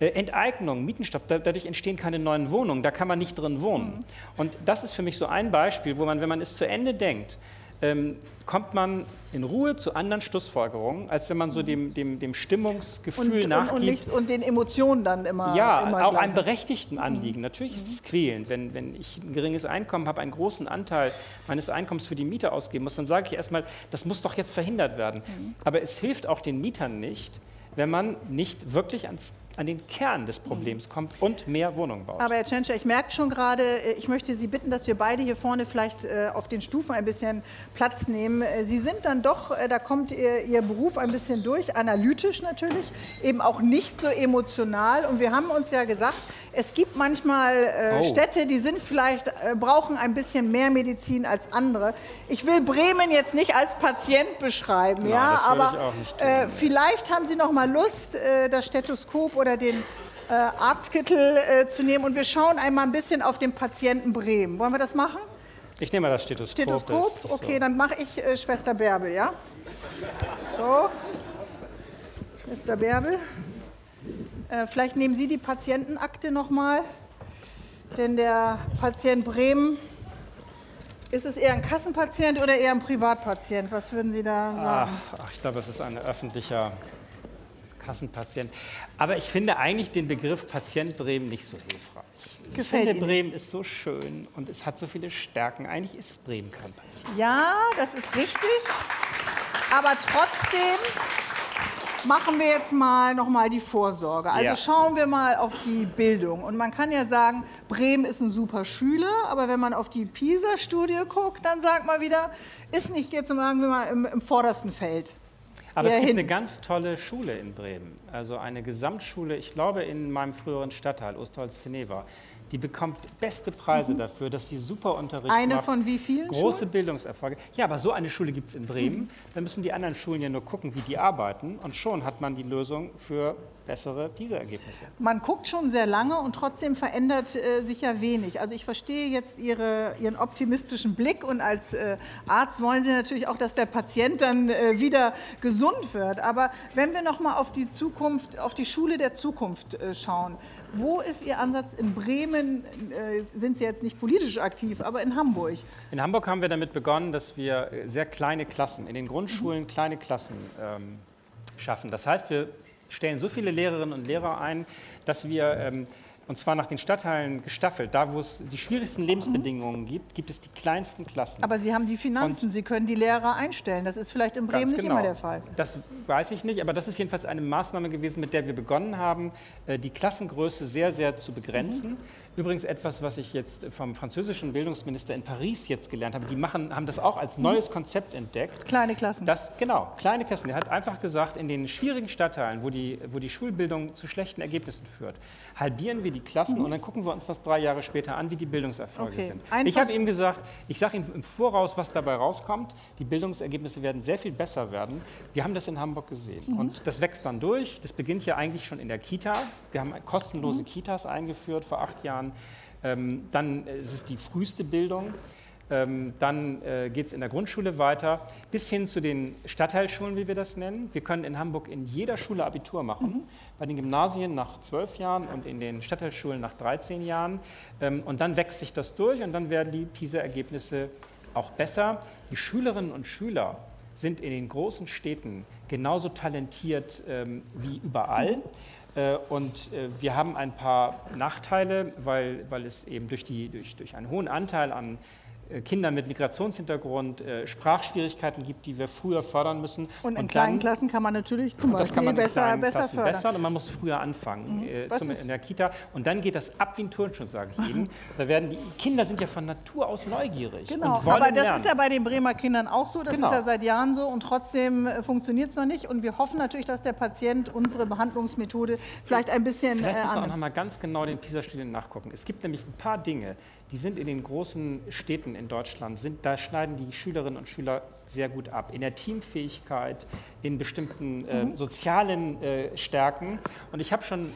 Äh, Enteignung, Mietenstopp, da, dadurch entstehen keine neuen Wohnungen, da kann man nicht drin wohnen. Und das ist für mich so ein Beispiel, wo man, wenn man es zu Ende denkt, ähm, kommt man in Ruhe zu anderen Schlussfolgerungen, als wenn man so dem, dem, dem Stimmungsgefühl und, und, nachgibt. und, nicht, und den Emotionen dann immer. Ja, immer auch einem berechtigten Anliegen. Natürlich ist es quälend, wenn, wenn ich ein geringes Einkommen habe, einen großen Anteil meines Einkommens für die Miete ausgeben muss, dann sage ich erstmal, das muss doch jetzt verhindert werden. Aber es hilft auch den Mietern nicht, wenn man nicht wirklich ans, an den Kern des Problems kommt und mehr Wohnungen baut. Aber Herr Tschentscher, ich merke schon gerade, äh, ich möchte Sie bitten, dass wir beide hier vorne vielleicht äh, auf den Stufen ein bisschen Platz nehmen. Äh, Sie sind dann doch, da kommt Ihr, Ihr Beruf ein bisschen durch, analytisch natürlich, eben auch nicht so emotional. Und wir haben uns ja gesagt, es gibt manchmal äh, Oh. Städte, die sind vielleicht, äh, brauchen ein bisschen mehr Medizin als andere. Ich will Bremen jetzt nicht als Patient beschreiben, Nein, ja, aber äh, vielleicht haben Sie noch mal Lust, äh, das Stethoskop oder den äh, Arztkittel äh, zu nehmen und wir schauen einmal ein bisschen auf den Patienten Bremen. Wollen wir das machen? Ich nehme mal das Stethoskop. Stethoskop? das Okay, so. dann mache ich Schwester Bärbel, ja? So. Schwester Bärbel. Äh, vielleicht nehmen Sie die Patientenakte noch mal, denn der Patient Bremen, ist es eher ein Kassenpatient oder eher ein Privatpatient? Was würden Sie da sagen? Ach, ich glaube, es ist ein öffentlicher Kassenpatient. Aber ich finde eigentlich den Begriff Patient Bremen nicht so hilfreich. ich Gefällt finde, Ihnen? Bremen ist so schön und es hat so viele Stärken. Eigentlich ist es Bremen kein Patient. Ja, das ist richtig. Aber trotzdem machen wir jetzt mal noch mal die Vorsorge. Also Ja. schauen wir mal auf die Bildung. Und man kann ja sagen, Bremen ist ein super Schüler, aber wenn man auf die PISA-Studie guckt, dann sagt man wieder, ist nicht jetzt sagen wir mal im, im vordersten Feld. Aber es gibt hin. eine ganz tolle Schule in Bremen. also eine Gesamtschule, ich glaube in meinem früheren Stadtteil, Osterholz-Teneva, die bekommt beste Preise mhm. dafür, dass sie super Unterricht eine macht. Eine von wie vielen Große Schulen? Bildungserfolge. Ja, aber so eine Schule gibt es in Bremen. Mhm. Da müssen die anderen Schulen ja nur gucken, wie die arbeiten. Und schon hat man die Lösung für bessere PISA-Ergebnisse. Man guckt schon sehr lange und trotzdem verändert äh, sich ja wenig. Also ich verstehe jetzt Ihre, Ihren optimistischen Blick und als äh, Arzt wollen Sie natürlich auch, dass der Patient dann äh, wieder gesund wird. Aber wenn wir noch mal auf die Zukunft, auf die Schule der Zukunft äh, schauen, wo ist Ihr Ansatz in Bremen? Äh, sind Sie jetzt nicht politisch aktiv, aber in Hamburg? In Hamburg haben wir damit begonnen, dass wir sehr kleine Klassen, in den Grundschulen kleine Klassen ähm, schaffen. Das heißt, wir stellen so viele Lehrerinnen und Lehrer ein, dass wir ähm, und zwar nach den Stadtteilen gestaffelt. Da, wo es die schwierigsten Lebensbedingungen gibt, gibt es die kleinsten Klassen. Aber Sie haben die Finanzen, und Sie können die Lehrer einstellen. Das ist vielleicht in Bremen nicht genau. immer der Fall. Das weiß ich nicht, aber das ist jedenfalls eine Maßnahme gewesen, mit der wir begonnen haben, äh, die Klassengröße sehr, sehr zu begrenzen. Mhm. Übrigens etwas, was ich jetzt vom französischen Bildungsminister in Paris jetzt gelernt habe. Die machen, haben das auch als neues Konzept entdeckt. Kleine Klassen. Das, genau, kleine Klassen. Der hat einfach gesagt, in den schwierigen Stadtteilen, wo die, wo die Schulbildung zu schlechten Ergebnissen führt, halbieren wir die Klassen mhm. und dann gucken wir uns das drei Jahre später an, wie die Bildungserfolge okay. sind. Einfach ich habe ihm gesagt, ich sage ihm im Voraus, was dabei rauskommt. Die Bildungsergebnisse werden sehr viel besser werden. Wir haben das in Hamburg gesehen. Mhm. Und das wächst dann durch. Das beginnt ja eigentlich schon in der Kita. Wir haben kostenlose mhm. Kitas eingeführt vor acht Jahren. Ähm, dann äh, ist es die früheste Bildung. Ähm, dann äh, geht es in der Grundschule weiter, bis hin zu den Stadtteilschulen, wie wir das nennen. Wir können in Hamburg in jeder Schule Abitur machen, mhm. bei den Gymnasien nach zwölf Jahren und in den Stadtteilschulen nach 13 Jahren. Ähm, und dann wächst sich das durch und dann werden die PISA-Ergebnisse auch besser. Die Schülerinnen und Schüler sind in den großen Städten genauso talentiert ähm, wie überall. Äh, und äh, wir haben ein paar Nachteile, weil, weil es eben durch, die, durch, durch einen hohen Anteil an äh, Kinder mit Migrationshintergrund äh, Sprachschwierigkeiten gibt, die wir früher fördern müssen. Und in und kleinen dann, Klassen kann man natürlich zum Beispiel besser, besser fördern. Besser und man muss früher anfangen mhm. äh, zum, in der Kita. Und dann geht das ab wie ein Turnschuh, sage ich Ihnen. da werden die Kinder sind ja von Natur aus neugierig. Genau, aber das lernen. ist ja bei den Bremer Kindern auch so. Das genau. ist ja seit Jahren so und trotzdem funktioniert es noch nicht. Und wir hoffen natürlich, dass der Patient unsere Behandlungsmethode vielleicht ein bisschen. Vielleicht müssen wir auch noch mal ganz genau den PISA-Studien nachgucken. Es gibt nämlich ein paar Dinge, die sind in den großen Städten in Deutschland, sind, da schneiden die Schülerinnen und Schüler sehr gut ab. In der Teamfähigkeit, in bestimmten äh, mhm. sozialen äh, Stärken. Und ich habe schon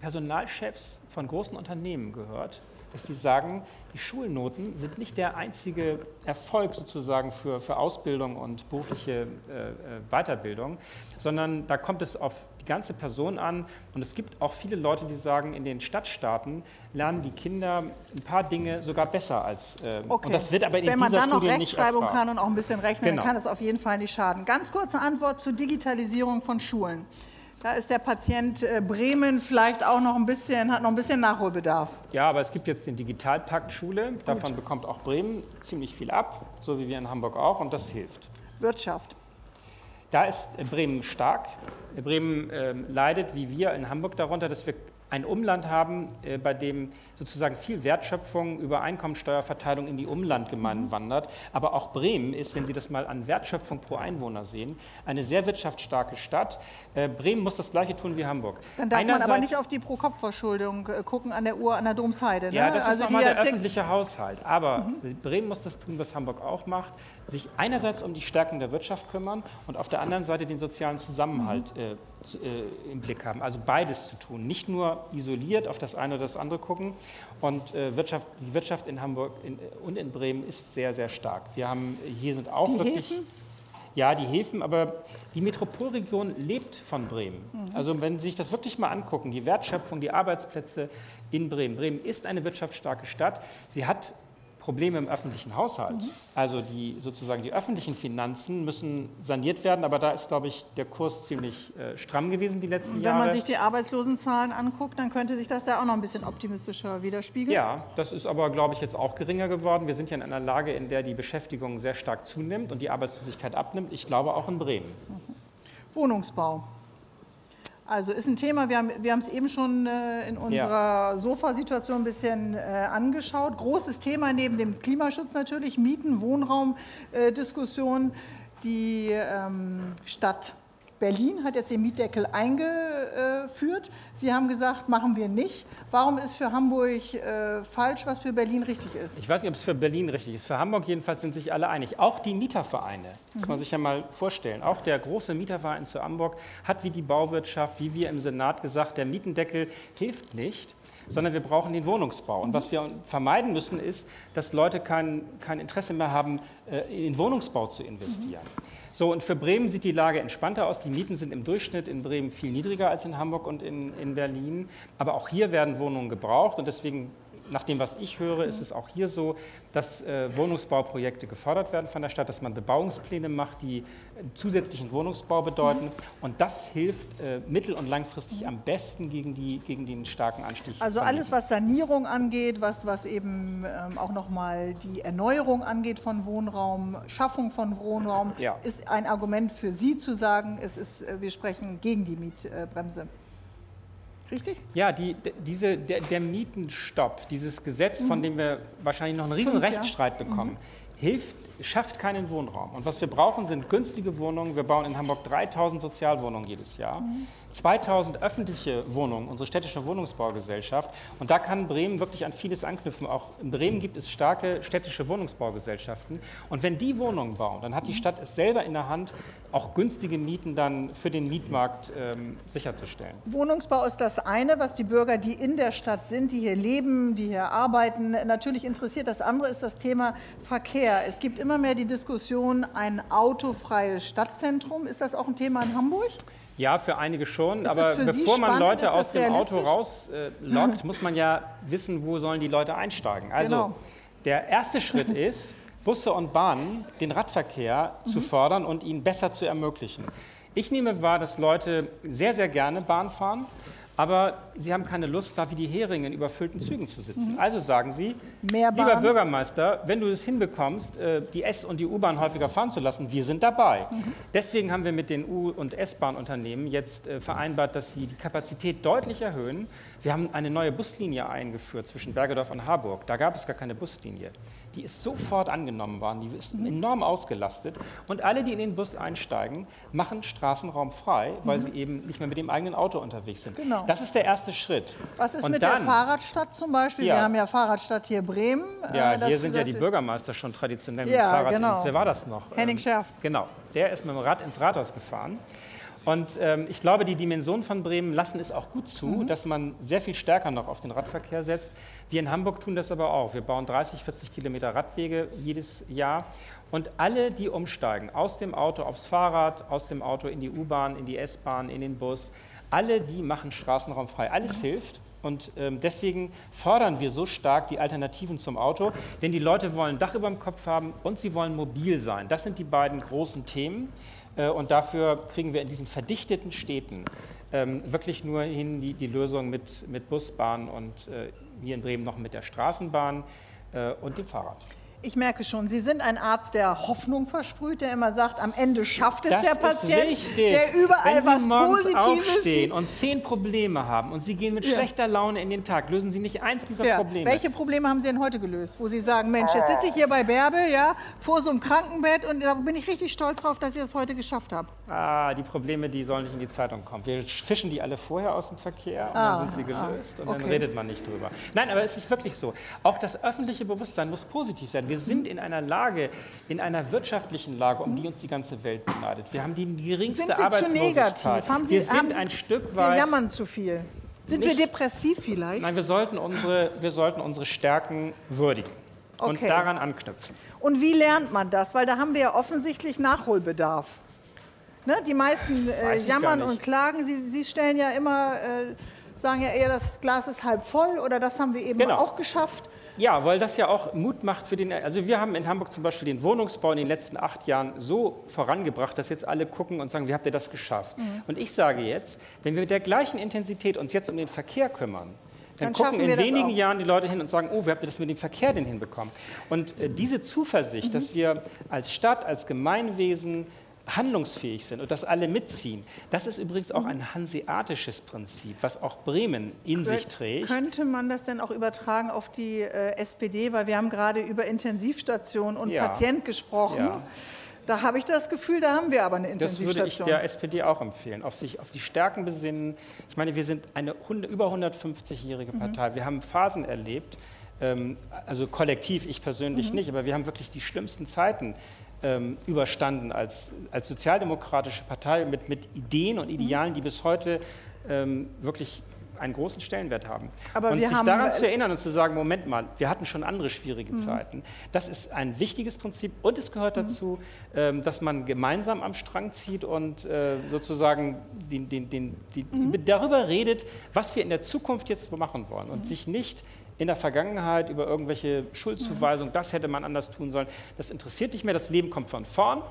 Personalchefs von großen Unternehmen gehört, dass sie sagen, die Schulnoten sind nicht der einzige Erfolg sozusagen für, für Ausbildung und berufliche äh, äh Weiterbildung, sondern da kommt es auf die ganze Person an. Und es gibt auch viele Leute, die sagen, in den Stadtstaaten lernen die Kinder ein paar Dinge sogar besser als. Äh, okay. Und das wird aber in Wenn man dann noch Rechtschreibung kann und auch ein bisschen rechnen, genau. dann kann es auf jeden Fall nicht schaden. Ganz kurze Antwort zur Digitalisierung von Schulen. Da ist der Patient äh, Bremen vielleicht auch noch ein bisschen, hat noch ein bisschen Nachholbedarf. Ja, aber es gibt jetzt den Digitalpakt Schule. Davon bekommt auch Bremen ziemlich viel ab, so wie wir in Hamburg auch, und das hilft. Wirtschaft. Da ist Bremen stark. Bremen äh, leidet, wie wir in Hamburg, darunter, dass wir ein Umland haben, äh, bei dem sozusagen viel Wertschöpfung über Einkommensteuerverteilung in die Umlandgemeinden mhm. wandert. Aber auch Bremen ist, wenn Sie das mal an Wertschöpfung pro Einwohner sehen, eine sehr wirtschaftsstarke Stadt. Äh, Bremen muss das Gleiche tun wie Hamburg. Dann darf man aber nicht auf die Pro-Kopf-Verschuldung äh, gucken an der Uhr an der Domsheide. Ne? Ja, das ist also nochmal der öffentliche Haushalt. Aber mhm. Bremen muss das tun, was Hamburg auch macht, sich einerseits um die Stärkung der Wirtschaft kümmern und auf der anderen Seite den sozialen Zusammenhalt mhm. äh, äh, im Blick haben. Also beides zu tun. Nicht nur isoliert auf das eine oder das andere gucken. Und äh, Wirtschaft, die Wirtschaft in Hamburg in, und in Bremen ist sehr, sehr stark. Wir haben, hier sind auch die wirklich. Häfen? Ja, die Häfen, aber die Metropolregion lebt von Bremen. Mhm. Also wenn Sie sich das wirklich mal angucken, die Wertschöpfung, die Arbeitsplätze in Bremen. Bremen ist eine wirtschaftsstarke Stadt. Sie hat Probleme im öffentlichen Haushalt. Mhm. Also die, sozusagen die öffentlichen Finanzen müssen saniert werden, aber da ist, glaube ich, der Kurs ziemlich äh, stramm gewesen die letzten Wenn Jahre. Wenn man sich die Arbeitslosenzahlen anguckt, dann könnte sich das da auch noch ein bisschen optimistischer widerspiegeln. Ja, das ist aber, glaube ich, jetzt auch geringer geworden. Wir sind ja in einer Lage, in der die Beschäftigung sehr stark zunimmt und die Arbeitslosigkeit abnimmt. Ich glaube auch in Bremen. Mhm. Wohnungsbau. Also ist ein Thema, wir haben, wir haben es eben schon äh, in unserer ja. Sofasituation ein bisschen äh, angeschaut. Großes Thema neben dem Klimaschutz natürlich, Mieten, Wohnraum, äh, Diskussion, die ähm, Stadt Berlin hat jetzt den Mietdeckel eingeführt. Sie haben gesagt, machen wir nicht. Warum ist für Hamburg äh, falsch, was für Berlin richtig ist? Ich weiß nicht, ob es für Berlin richtig ist. Für Hamburg jedenfalls sind sich alle einig. Auch die Mietervereine, muss man sich ja mal vorstellen. Auch der große Mieterverein zu Hamburg hat wie die Bauwirtschaft, wie wir im Senat gesagt, der Mietendeckel hilft nicht sondern wir brauchen den Wohnungsbau. Und was wir vermeiden müssen, ist, dass Leute kein, kein Interesse mehr haben, äh, in den Wohnungsbau zu investieren. So, und für Bremen sieht die Lage entspannter aus. Die Mieten sind im Durchschnitt in Bremen viel niedriger als in Hamburg und in, in Berlin. Aber auch hier werden Wohnungen gebraucht und deswegen nach dem, was ich höre, ist es auch hier so, dass äh, Wohnungsbauprojekte gefördert werden von der Stadt, dass man Bebauungspläne macht, die zusätzlichen Wohnungsbau bedeuten. Und das hilft äh, mittel- und langfristig am besten gegen, die, gegen den starken Anstieg. Also alles, was Sanierung angeht, was, was eben ähm, auch nochmal die Erneuerung angeht von Wohnraum, Schaffung von Wohnraum, Ja. ist ein Argument für Sie zu sagen, es ist, äh, wir sprechen gegen die Mietbremse. Richtig? Ja, die, diese, der, der Mietenstopp, dieses Gesetz, von dem wir wahrscheinlich noch einen riesen. Rechtsstreit bekommen, hilft, schafft keinen Wohnraum. Und was wir brauchen, sind günstige Wohnungen. Wir bauen in Hamburg 3000 Sozialwohnungen jedes Jahr. 2000 öffentliche Wohnungen, unsere städtische Wohnungsbaugesellschaft. Und da kann Bremen wirklich an vieles anknüpfen. Auch in Bremen gibt es starke städtische Wohnungsbaugesellschaften. Und wenn die Wohnungen bauen, dann hat die Stadt es selber in der Hand, auch günstige Mieten dann für den Mietmarkt ähm, sicherzustellen. Wohnungsbau ist das eine, was die Bürger, die in der Stadt sind, die hier leben, die hier arbeiten, natürlich interessiert. Das andere ist das Thema Verkehr. Es gibt immer mehr die Diskussion, ein autofreies Stadtzentrum. Ist das auch ein Thema in Hamburg? Ja, für einige schon, Ist aber bevor man spannend? Leute aus das dem Auto rauslockt, muss man ja wissen, wo sollen die Leute einsteigen. Also Genau. der erste Schritt ist, Busse und Bahnen, den Radverkehr Mhm. zu fördern und ihn besser zu ermöglichen. Ich nehme wahr, dass Leute sehr, sehr gerne Bahn fahren, aber sie haben keine Lust, da wie die Heringe in überfüllten Zügen zu sitzen. Also sagen sie, Mhm. Mehr lieber. Bürgermeister, wenn du es hinbekommst, äh, die S- und die U-Bahn häufiger fahren zu lassen, wir sind dabei. Mhm. Deswegen haben wir mit den U- und S-Bahn-Unternehmen jetzt äh, vereinbart, dass sie die Kapazität deutlich erhöhen. Wir haben eine neue Buslinie eingeführt zwischen Bergedorf und Harburg. Da gab es gar keine Buslinie. Die ist sofort angenommen worden, die ist Mhm. enorm ausgelastet. Und alle, die in den Bus einsteigen, machen Straßenraum frei, weil sie eben nicht mehr mit dem eigenen Auto unterwegs sind. Mhm. Genau. Das ist der erste Schritt. Was ist und mit dann, der Fahrradstadt zum Beispiel? Ja. Wir haben ja Fahrradstadt hier Bremen. Ja, Äh, hier sind ja die Bürgermeister schon traditionell mit Ja, dem Fahrrad genau. ins, wer war das noch? Henning Ähm, Scherf. Genau, der ist mit dem Rad ins Rathaus gefahren. Und ähm, ich glaube, die Dimensionen von Bremen lassen es auch gut zu, Mhm. dass man sehr viel stärker noch auf den Radverkehr setzt. Wir in Hamburg tun das aber auch. Wir bauen 30, 40 Kilometer Radwege jedes Jahr. Und alle, die umsteigen, aus dem Auto aufs Fahrrad, aus dem Auto in die U-Bahn, in die S-Bahn, in den Bus, alle die machen Straßenraum frei. Alles hilft. Und ähm, deswegen fordern wir so stark die Alternativen zum Auto, denn die Leute wollen Dach über dem Kopf haben und sie wollen mobil sein. Das sind die beiden großen Themen. Äh, und dafür kriegen wir in diesen verdichteten Städten ähm, wirklich nur hin die, die Lösung mit, mit Bus, und äh, hier in Bremen noch mit der Straßenbahn äh, und dem Fahrrad. Ich merke schon, Sie sind ein Arzt, der Hoffnung versprüht, der immer sagt, am Ende schafft es Das der ist Patient, wichtig. der überall Wenn Sie was morgens Positives aufstehen und zehn Probleme haben und Sie gehen mit Ja. schlechter Laune in den Tag, lösen Sie nicht eins dieser Ja. Probleme. Welche Probleme haben Sie denn heute gelöst, wo Sie sagen, Mensch, jetzt sitze ich hier bei Bärbel, ja, vor so einem Krankenbett und da bin ich richtig stolz drauf, dass ich das heute geschafft habe. Ah, die Probleme, die sollen nicht in die Zeitung kommen. Wir fischen die alle vorher aus dem Verkehr und Ah, dann sind sie gelöst und dann redet man nicht drüber. Nein, aber es ist wirklich so. Auch das öffentliche Bewusstsein muss positiv sein. Wir sind in einer Lage, in einer wirtschaftlichen Lage, um die uns die ganze Welt beneidet. Wir haben die geringste Sind wir zu Arbeitslosigkeit. negativ? Haben Sie, wir sind haben ein Stück Wir weit. jammern zu viel. Sind wir Nicht- depressiv vielleicht? Nein, wir sollten unsere, wir sollten unsere Stärken würdigen und Okay. daran anknüpfen. Und wie lernt man das? Weil da haben wir ja offensichtlich Nachholbedarf. Ne? Die meisten äh, jammern und klagen. Sie, Sie stellen ja immer, äh, sagen ja eher, das Glas ist halb voll oder das haben wir eben Genau. auch geschafft. Ja, weil das ja auch Mut macht für den. Also wir haben in Hamburg zum Beispiel den Wohnungsbau in den letzten acht Jahren so vorangebracht, dass jetzt alle gucken und sagen, wie habt ihr das geschafft? Mhm. Und ich sage jetzt, wenn wir mit der gleichen Intensität uns jetzt um den Verkehr kümmern, dann, Dann gucken in wenigen. Jahren die Leute hin und sagen, oh, wie habt ihr das mit dem Verkehr denn hinbekommen? Und äh, diese Zuversicht, Mhm. dass wir als Stadt, als Gemeinwesen handlungsfähig sind und dass alle mitziehen, das ist übrigens auch ein hanseatisches Prinzip, was auch Bremen in sich trägt. Könnte man das denn auch übertragen auf die äh, SPD? Weil wir haben gerade über Intensivstation und Ja. Patient gesprochen. Ja. Da habe ich das Gefühl, da haben wir aber eine Das würde ich Intensivstation. der SPD auch empfehlen, auf sich auf die Stärken besinnen. Ich meine, wir sind eine 100, über 150-jährige Mhm. Partei. Wir haben Phasen erlebt, ähm, also kollektiv, ich persönlich Mhm. nicht, aber wir haben wirklich die schlimmsten Zeiten ähm, überstanden als, als sozialdemokratische Partei mit, mit Ideen und Idealen, Mhm. die bis heute ähm, wirklich einen großen Stellenwert haben. Aber und sich daran äh, zu erinnern und zu sagen, Moment mal, wir hatten schon andere schwierige Mhm. Zeiten. Das ist ein wichtiges Prinzip und es gehört dazu, ähm, dass man gemeinsam am Strang zieht und äh, sozusagen den, den, den, Mhm. darüber redet, was wir in der Zukunft jetzt machen wollen Mhm. und sich nicht in der Vergangenheit über irgendwelche. Schuldzuweisungen, das hätte man anders tun sollen. Das interessiert nicht mehr, das Leben kommt von vorn.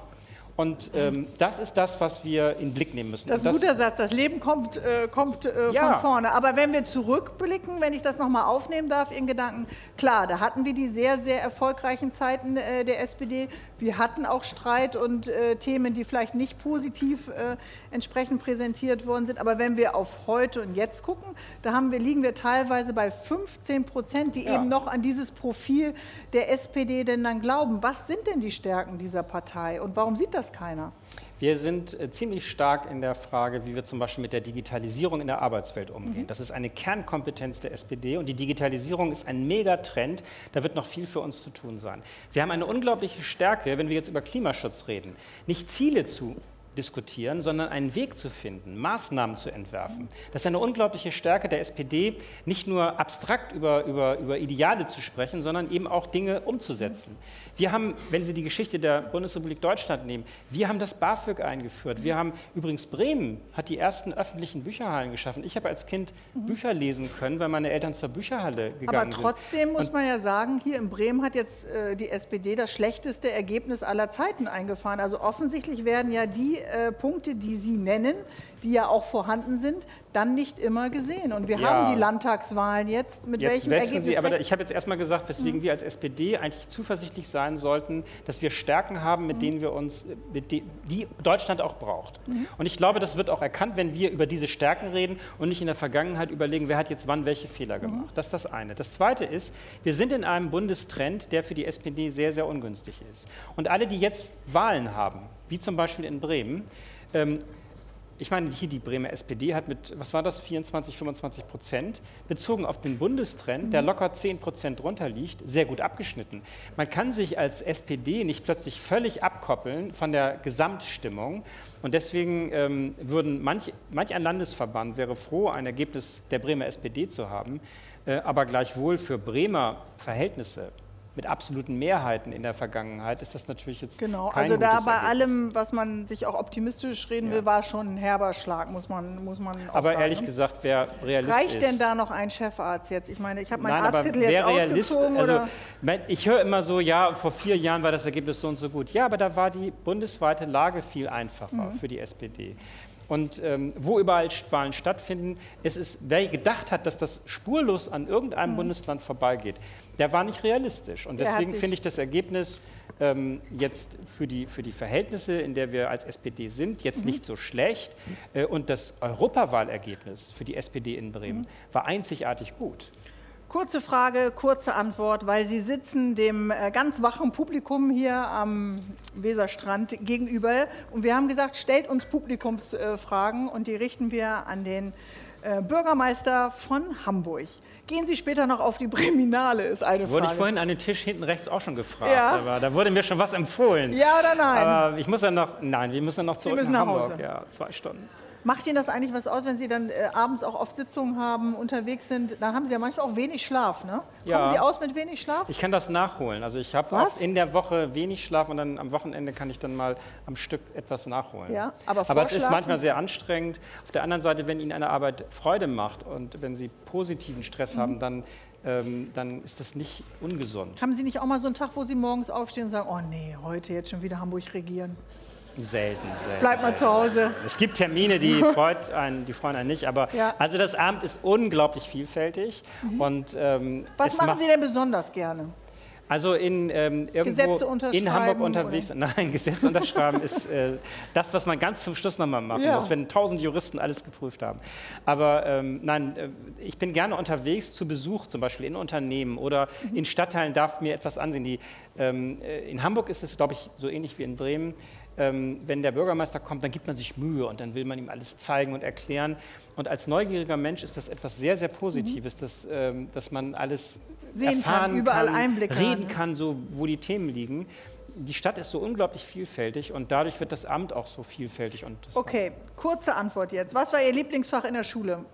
Und ähm, das ist das, was wir in den Blick nehmen müssen. Das ist ein guter Satz. Das Leben kommt, äh, kommt äh, Ja. von vorne. Aber wenn wir zurückblicken, wenn ich das nochmal aufnehmen darf, Ihren Gedanken, klar, da hatten wir die sehr, sehr erfolgreichen Zeiten äh, der SPD. Wir hatten auch Streit und äh, Themen, die vielleicht nicht positiv äh, entsprechend präsentiert worden sind. Aber wenn wir auf heute und jetzt gucken, da haben wir, liegen wir teilweise bei 15 Prozent, die Ja. eben noch an dieses Profil der SPD denn dann glauben. Was sind denn die Stärken dieser Partei und warum sieht das keiner? Wir sind äh, ziemlich stark in der Frage, wie wir zum Beispiel mit der Digitalisierung in der Arbeitswelt umgehen. Das ist eine Kernkompetenz der SPD und die Digitalisierung ist ein Megatrend. Da wird noch viel für uns zu tun sein. Wir haben eine unglaubliche Stärke, wenn wir jetzt über Klimaschutz reden, nicht Ziele zu diskutieren, sondern einen Weg zu finden, Maßnahmen zu entwerfen. Das ist eine unglaubliche Stärke der SPD, nicht nur abstrakt über, über, über Ideale zu sprechen, sondern eben auch Dinge umzusetzen. Wir haben, wenn Sie die Geschichte der Bundesrepublik Deutschland nehmen, wir haben das BAföG eingeführt. Wir haben übrigens Bremen hat die ersten öffentlichen Bücherhallen geschaffen. Ich habe als Kind Bücher lesen können, weil meine Eltern zur Bücherhalle Aber gegangen sind. trotzdem muss Und- man ja sagen, hier in Bremen hat jetzt äh, die SPD das schlechteste Ergebnis aller Zeiten eingefahren. Also offensichtlich werden ja die äh, Punkte, die Sie nennen, die ja auch vorhanden sind, dann nicht immer gesehen. Und wir Ja. haben die Landtagswahlen jetzt. Mit Jetzt welchem Ergebnis? Sie, aber ich habe jetzt erstmal gesagt, weswegen wir als SPD eigentlich zuversichtlich sein sollten, dass wir Stärken haben, mit denen wir uns, mit de, die Deutschland auch braucht. Und ich glaube, das wird auch erkannt, wenn wir über diese Stärken reden und nicht in der Vergangenheit überlegen, wer hat jetzt wann welche Fehler gemacht. Das ist das eine. Das zweite ist, wir sind in einem Bundestrend, der für die SPD sehr, sehr ungünstig ist. Und alle, die jetzt Wahlen haben, wie zum Beispiel in Bremen, ähm, ich meine, hier die Bremer SPD hat mit, was war das, 24, 25 Prozent, bezogen auf den Bundestrend, der locker 10 Prozent drunter liegt, sehr gut abgeschnitten. Man kann sich als SPD nicht plötzlich völlig abkoppeln von der Gesamtstimmung. Und deswegen ähm, würden manch, manch ein Landesverband wäre froh, ein Ergebnis der Bremer SPD zu haben, äh, aber gleichwohl für Bremer Verhältnisse mit absoluten Mehrheiten in der Vergangenheit ist das natürlich jetzt Genau, kein also da bei Ergebnis. allem, was man sich auch optimistisch reden will, war schon ein herber Schlag, muss man, muss man Aber sagen. ehrlich ne? gesagt, wer Realist Reicht denn da noch ein Chefarzt jetzt? Ich meine, ich habe meinen Nein, aber Arztkittel jetzt wer Realist, ausgezogen. also ich höre immer so, ja, vor vier Jahren war das Ergebnis so und so gut. Ja, aber da war die bundesweite Lage viel einfacher Mhm. für die SPD. Und ähm, wo überall Wahlen stattfinden, es ist, wer gedacht hat, dass das spurlos an irgendeinem Bundesland vorbeigeht, der war nicht realistisch. Und Der deswegen finde ich das Ergebnis ähm, jetzt für die, für die Verhältnisse, in der wir als SPD sind, jetzt Mhm. nicht so schlecht. Äh, und das Europawahlergebnis für die SPD in Bremen Mhm. war einzigartig gut. Kurze Frage, kurze Antwort, weil Sie sitzen dem äh, ganz wachen Publikum hier am Weserstrand gegenüber. Und wir haben gesagt, stellt uns Publikumsfragen und die richten wir an den äh, Bürgermeister von Hamburg. Gehen Sie später noch auf die Breminale, ist eine Wurde ich Frage. vorhin an den Tisch hinten rechts auch schon gefragt, Ja. aber da wurde mir schon was empfohlen. Ja oder nein? Aber ich muss ja noch, nein, wir müssen noch zurück müssen nach nach Hamburg. Hause. Ja, zwei Stunden. Macht Ihnen das eigentlich was aus, wenn Sie dann äh, abends auch oft Sitzungen haben, unterwegs sind? Dann haben Sie ja manchmal auch wenig Schlaf, ne? Ja. Kommen Sie aus mit wenig Schlaf? Ich kann das nachholen. Also ich habe in der Woche wenig Schlaf und dann am Wochenende kann ich dann mal am Stück etwas nachholen. Ja, aber aber es ist manchmal sehr anstrengend. Auf der anderen Seite, wenn Ihnen eine Arbeit Freude macht und wenn Sie positiven Stress Mhm. haben, dann, ähm, dann ist das nicht ungesund. Haben Sie nicht auch mal so einen Tag, wo Sie morgens aufstehen und sagen, oh nee, heute jetzt schon wieder Hamburg regieren? Selten, selten. Bleib mal zu Hause. Es gibt Termine, die, freut einen, die freuen einen nicht, aber Ja. Mhm. also das Abend ist unglaublich vielfältig und ähm, Was machen Sie denn besonders gerne? Also in ähm, irgendwo in Hamburg unterwegs. Nein, Gesetze unterschreiben ist äh, das, was man ganz zum Schluss nochmal machen Ja. muss, wenn tausend Juristen alles geprüft haben. Aber ähm, nein, äh, ich bin gerne unterwegs zu Besuch, zum Beispiel in Unternehmen oder Mhm. in Stadtteilen darf mir etwas ansehen. Die, ähm, äh, in Hamburg ist es, glaube ich, so ähnlich wie in Bremen. Ähm, wenn der Bürgermeister kommt, dann gibt man sich Mühe und dann will man ihm alles zeigen und erklären. Und als neugieriger Mensch ist das etwas sehr, sehr Positives, dass, ähm, dass man alles Mhm. Sehen kann, erfahren überall kann, Einblick haben, reden kann, so wo die Themen liegen. Die Stadt ist so unglaublich vielfältig und dadurch wird das Amt auch so vielfältig und das Okay, kurze Antwort jetzt. Was war Ihr Lieblingsfach in der Schule?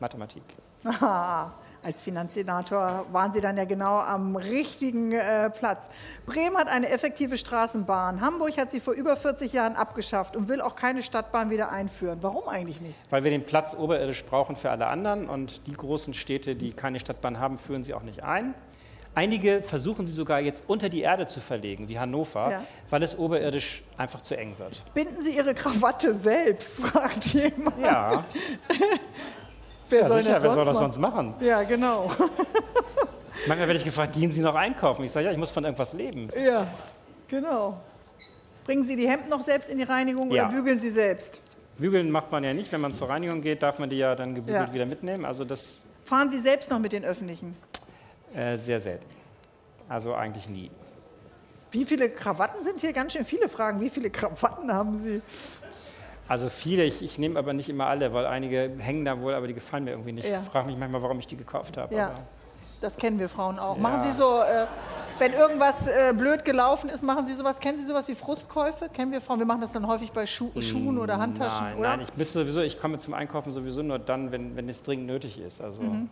Mathematik. Aha, als Finanzsenator waren Sie dann ja genau am richtigen äh, Platz. Bremen hat eine effektive Straßenbahn. Hamburg hat sie vor über 40 Jahren abgeschafft und will auch keine Stadtbahn wieder einführen. Warum eigentlich nicht? Weil wir den Platz oberirdisch brauchen für alle anderen und die großen Städte, die keine Stadtbahn haben, führen sie auch nicht ein. Einige versuchen sie sogar jetzt unter die Erde zu verlegen, wie Hannover, Ja. weil es oberirdisch einfach zu eng wird. Binden Sie Ihre Krawatte selbst, fragt jemand. Ja, Wer ja soll sicher, das wer soll sonst das machen? sonst machen? Ja, genau. Manchmal werde ich gefragt, gehen Sie noch einkaufen? Ich sage, ja, ich muss von irgendwas leben. Ja, genau. Bringen Sie die Hemden noch selbst in die Reinigung Ja. oder bügeln Sie selbst? Bügeln macht man ja nicht, wenn man zur Reinigung geht, darf man die ja dann gebügelt Ja. wieder mitnehmen. Also das Fahren Sie selbst noch mit den Öffentlichen? äh, sehr selten. Also eigentlich nie. Wie viele Krawatten sind hier? Ganz schön viele Fragen. Wie viele Krawatten haben Sie? Also viele, ich, ich nehme aber nicht immer alle, weil einige hängen da wohl, aber die gefallen mir irgendwie nicht. Ja. Ich frage mich manchmal, warum ich die gekauft habe. Ja. aber- Das kennen wir Frauen auch. Ja. Machen Sie so, äh, wenn irgendwas äh, blöd gelaufen ist, machen Sie sowas? Kennen Sie sowas wie Frustkäufe? Kennen wir Frauen? Wir machen das dann häufig bei Schu Schuhen oder Handtaschen, Nein, oder? nein, ich sowieso, ich komme zum Einkaufen sowieso nur dann, wenn, wenn es dringend nötig ist. Also, Mhm.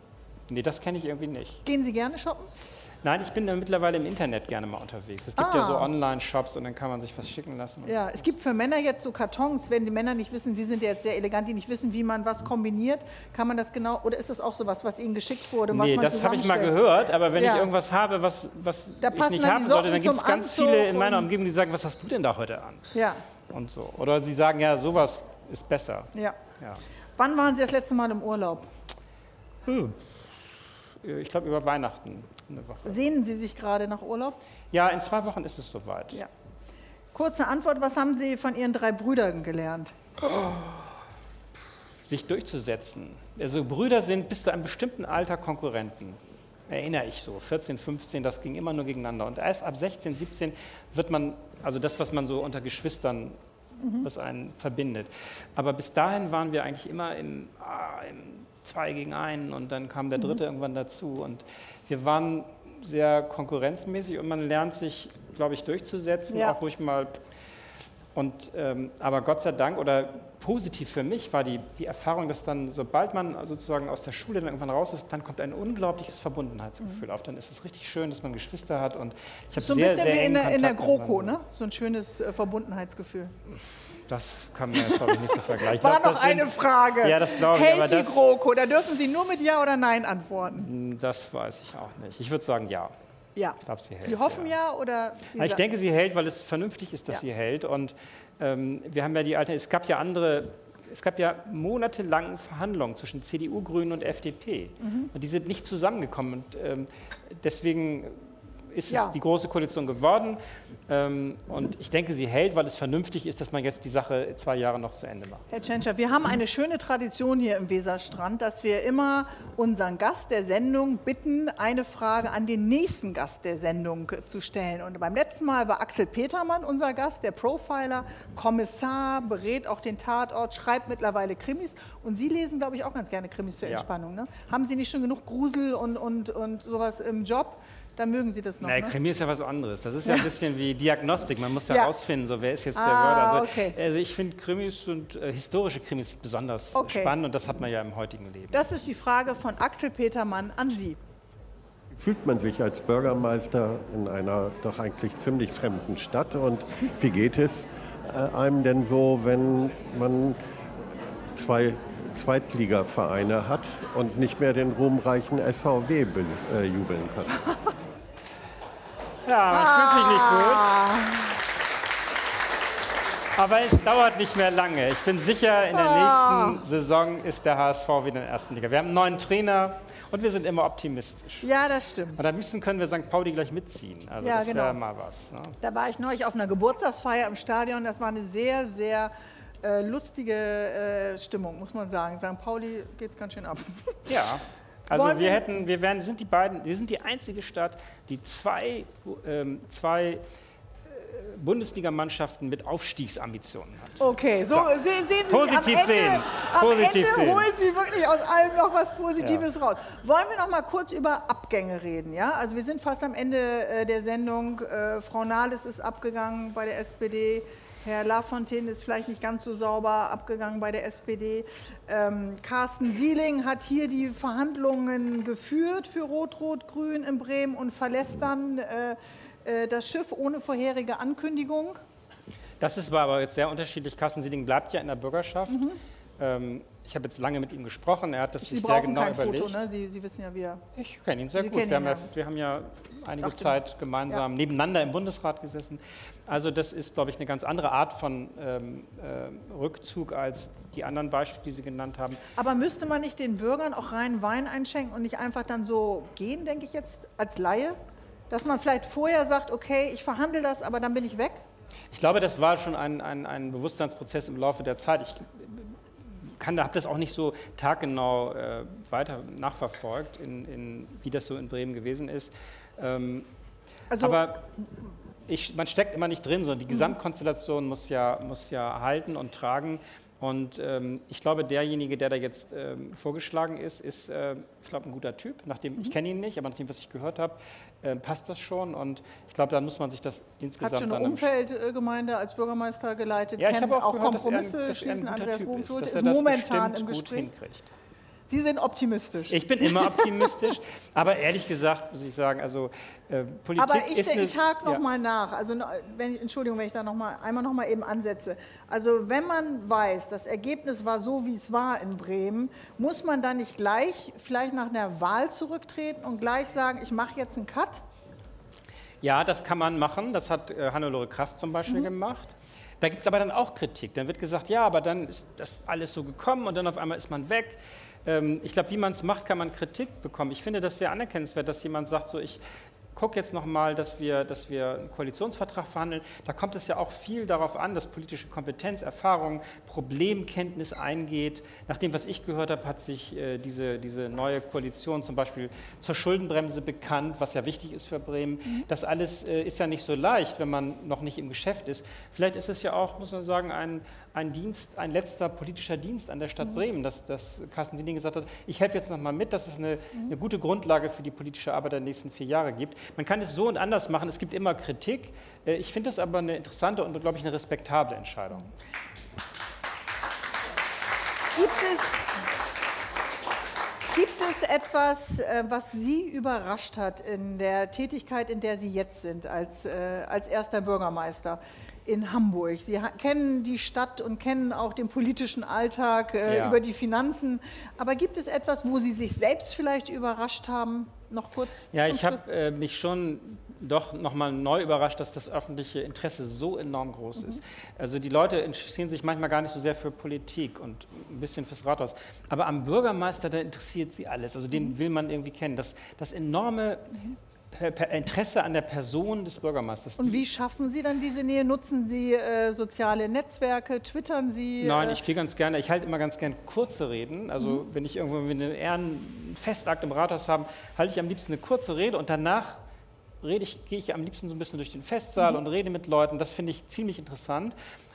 nee, das kenne ich irgendwie nicht. Gehen Sie gerne shoppen? Nein, ich bin da mittlerweile im Internet gerne mal unterwegs. Es gibt ja so Ah. Online-Shops und dann kann man sich was schicken lassen. Ja, es gibt für Männer jetzt so Kartons, wenn die Männer nicht wissen, Sie sind ja jetzt sehr elegant, die nicht wissen, wie man was kombiniert, kann man das genau, oder ist das auch sowas, was Ihnen geschickt wurde? Was Nee, das habe ich mal gehört, aber wenn Ja. ich irgendwas habe, was, was ich nicht haben sollte, dann gibt es ganz Anzug viele in meiner Umgebung, die sagen, was hast du denn da heute an? Ja, Und so. Oder sie sagen, ja, sowas ist besser. ja. Ja. Wann waren Sie das letzte Mal im Urlaub? Ich glaube über Weihnachten eine Woche. Sehnen Sie sich gerade nach Urlaub? Ja, in zwei Wochen ist es soweit. Ja. Kurze Antwort, was haben Sie von Ihren drei Brüdern gelernt? sich durchzusetzen. Also Brüder sind bis zu einem bestimmten Alter Konkurrenten. Erinnere ich so, 14, 15, das ging immer nur gegeneinander. Und erst ab 16, 17 wird man, also das, was man so unter Geschwistern, was einen verbindet. Aber bis dahin waren wir eigentlich immer im, ah, im Zwei gegen einen und dann kam der Dritte irgendwann dazu. Und wir waren sehr konkurrenzmäßig und man lernt sich, glaube ich, durchzusetzen, Ja. auch ruhig mal und, ähm, aber Gott sei Dank oder positiv für mich war die, die Erfahrung, dass dann, sobald man sozusagen aus der Schule dann irgendwann raus ist, dann kommt ein unglaubliches Verbundenheitsgefühl auf. Dann ist es richtig schön, dass man Geschwister hat und ich habe So ein sehr, bisschen sehr wie in der, in der GroKo, ne? So ein schönes äh, Verbundenheitsgefühl. Das kann man jetzt, glaube ich, nicht so vergleichen. Ich War glaub, noch das sind- eine Frage. Ja, das glaube ich, Hält aber die GroKo? Da dürfen Sie nur mit Ja oder Nein antworten. Das weiß ich auch nicht. Ich würde sagen, ja. Ja. Ich glaube, sie hält. Sie hoffen ja, oder? Sie Ja, ich denke, sie hält, weil es vernünftig ist, dass Ja. sie hält. Und ähm, wir haben ja die alte, es gab ja andere, es gab ja monatelang Verhandlungen zwischen CDU, Grünen und FDP. Mhm. Und die sind nicht zusammengekommen. Und ähm, deswegen ist Ja. es die große Koalition geworden. Ähm, und ich denke, sie hält, weil es vernünftig ist, dass man jetzt die Sache zwei Jahre noch zu Ende macht. Herr Tschentscher, wir haben eine schöne Tradition hier im Weserstrand, dass wir immer unseren Gast der Sendung bitten, eine Frage an den nächsten Gast der Sendung zu stellen. Und beim letzten Mal war Axel Petermann unser Gast, der Profiler, Kommissar, berät auch den Tatort, schreibt mittlerweile Krimis. Und Sie lesen, glaube ich, auch ganz gerne Krimis zur Ja. Entspannung. Ne? Haben Sie nicht schon genug Grusel und, und, und sowas im Job? Dann mögen Sie das noch. Nein, ne? Krimi ist ja was anderes. Das ist ja ein bisschen wie Diagnostik. Man muss ja Ja. rausfinden, so wer ist jetzt der Ah, Mörder. Also, okay. also ich finde Krimis und äh, historische Krimis besonders Okay. spannend und das hat man ja im heutigen Leben. Das ist die Frage von Axel Petermann an Sie. Fühlt man sich als Bürgermeister in einer doch eigentlich ziemlich fremden Stadt und wie geht es äh, einem denn so, wenn man zwei Zweitligavereine hat und nicht mehr den ruhmreichen SVW äh, jubeln kann? Ja, man fühlt sich nicht gut. Aber es dauert nicht mehr lange. Ich bin sicher, in der nächsten Saison ist der HSV wieder in der ersten Liga. Wir haben einen neuen Trainer Und wir sind immer optimistisch. Ja, das stimmt. Und am liebsten können wir St. Pauli gleich mitziehen. Also Ja, das genau. wäre mal was. Ne? Da war ich neulich auf einer Geburtstagsfeier im Stadion. Das war eine sehr, sehr äh, lustige äh, Stimmung, muss man sagen. St. Pauli geht es ganz schön ab. Ja. Also wir wir- hätten, wir wären, sind die beiden, wir sind die einzige Stadt, die zwei, ähm, zwei äh, Bundesligamannschaften mit Aufstiegsambitionen hat. Okay, so, So. sehen, sehen Sie Positiv am Ende, sehen. Am Positiv Ende sehen. holen Sie wirklich aus allem noch was Positives raus. Wollen wir noch mal kurz über Abgänge reden? Ja? Also wir sind fast am Ende äh, der Sendung. Äh, Frau Nahles ist abgegangen bei der SPD. Herr Lafontaine ist vielleicht nicht ganz so sauber abgegangen bei der SPD. Ähm, Carsten Sieling hat hier die Verhandlungen geführt für Rot-Rot-Grün in Bremen und verlässt dann äh, äh, das Schiff ohne vorherige Ankündigung. Das ist war aber jetzt sehr unterschiedlich. Carsten Sieling bleibt ja in der Bürgerschaft. Ähm, ich habe jetzt lange mit ihm gesprochen. Er hat das Mhm. Sie sich sehr genau kein überlegt. Foto, ne? Sie, Sie wissen ja, wie er. Ich kenne ihn sehr Sie gut. Wir haben, ja, ja. wir haben ja einige Zeit gemeinsam nebeneinander im Bundesrat gesessen. Also das ist, glaube ich, eine ganz andere Art von ähm, äh, Rückzug als die anderen Beispiele, die Sie genannt haben. Aber müsste man nicht den Bürgern auch rein Wein einschenken und nicht einfach dann so gehen, denke ich jetzt, als Laie? Dass man vielleicht vorher sagt, okay, ich verhandle das, aber dann bin ich weg? Ich glaube, das war schon ein, ein, ein Bewusstseinsprozess im Laufe der Zeit. Ich habe das auch nicht so taggenau äh, weiter nachverfolgt, in, in, wie das so in Bremen gewesen ist. Ähm, Also, aber ich, man steckt immer nicht drin, sondern die Gesamtkonstellation muss ja, muss ja halten und tragen. Und ähm, ich glaube, derjenige, der da jetzt ähm, vorgeschlagen ist, ist, äh, ich glaube, ein guter Typ. Nachdem, Ich kenne ihn nicht, aber nach dem, was ich gehört habe, äh, passt das schon. Und ich glaube, da muss man sich das insgesamt schon dann eine Umfeldgemeinde als Bürgermeister geleitet, ja, ich habe auch, auch gehört, dass er, ein, Kompromisse dass er ein Andreas Typ ist, ist das momentan im gut Gespräch. hinkriegt. Sie sind optimistisch. Ich bin immer optimistisch, aber ehrlich gesagt muss ich sagen, also äh, Politik Aber ich, ist eine, ich hake noch ja. mal nach. Also, wenn, Entschuldigung, wenn ich da noch mal, einmal noch mal eben ansetze. Also wenn man weiß, das Ergebnis war so, wie es war in Bremen, muss man dann nicht gleich vielleicht nach einer Wahl zurücktreten und gleich sagen, ich mache jetzt einen Cut? Ja, das kann man machen. Das hat äh, Hannelore Kraft zum Mhm. Beispiel gemacht. Da gibt es aber dann auch Kritik. Dann wird gesagt, ja, aber dann ist das alles so gekommen und dann auf einmal ist man weg. Ähm, ich glaube, wie man es macht, kann man Kritik bekommen. Ich finde das sehr anerkennenswert, dass jemand sagt, so ich gucke jetzt nochmal, dass wir, dass wir einen Koalitionsvertrag verhandeln. Da kommt es ja auch viel darauf an, dass politische Kompetenz, Erfahrung, Problemkenntnis eingeht. Nach dem, was ich gehört habe, hat sich äh, diese, diese neue Koalition zum Beispiel zur Schuldenbremse bekannt, was ja wichtig ist für Bremen. Das alles äh, ist ja nicht so leicht, wenn man noch nicht im Geschäft ist. Vielleicht ist es ja auch, muss man sagen, ein, ein Dienst, ein letzter politischer Dienst an der Stadt Bremen, dass, dass Carsten Siening gesagt hat, ich helfe jetzt nochmal mit, dass es eine, eine gute Grundlage für die politische Arbeit der nächsten vier Jahre gibt. Man kann es so und anders machen, es gibt immer Kritik. Äh, Ich finde das aber eine interessante und, glaube ich, eine respektable Entscheidung. Gibt es, gibt es etwas, äh, was Sie überrascht hat in der Tätigkeit, in der Sie jetzt sind, als, äh, als erster Bürgermeister in Hamburg? Sie kennen die Stadt und kennen auch den politischen Alltag äh, Ja. über die Finanzen. Aber gibt es etwas, wo Sie sich selbst vielleicht überrascht haben? Noch kurz. Ja, ich habe äh, mich schon doch nochmal neu überrascht, dass das öffentliche Interesse so enorm groß Mhm. ist. Also die Leute interessieren sich manchmal gar nicht so sehr für Politik und ein bisschen fürs Rathaus. Aber am Bürgermeister, da interessiert sie alles. Also den will man irgendwie kennen. Das, das enorme per Interesse an der Person des Bürgermeisters. Und wie schaffen Sie dann diese Nähe? Nutzen Sie äh, soziale Netzwerke? Twittern Sie? Nein, äh, ich gehe ganz gerne, ich halte immer ganz gerne kurze Reden. Also Mhm. wenn ich irgendwo einen Ehrenfestakt im Rathaus habe, halte ich am liebsten eine kurze Rede und danach rede ich, gehe ich am liebsten so ein bisschen durch den Festsaal Mhm. und rede mit Leuten. Das finde ich ziemlich interessant.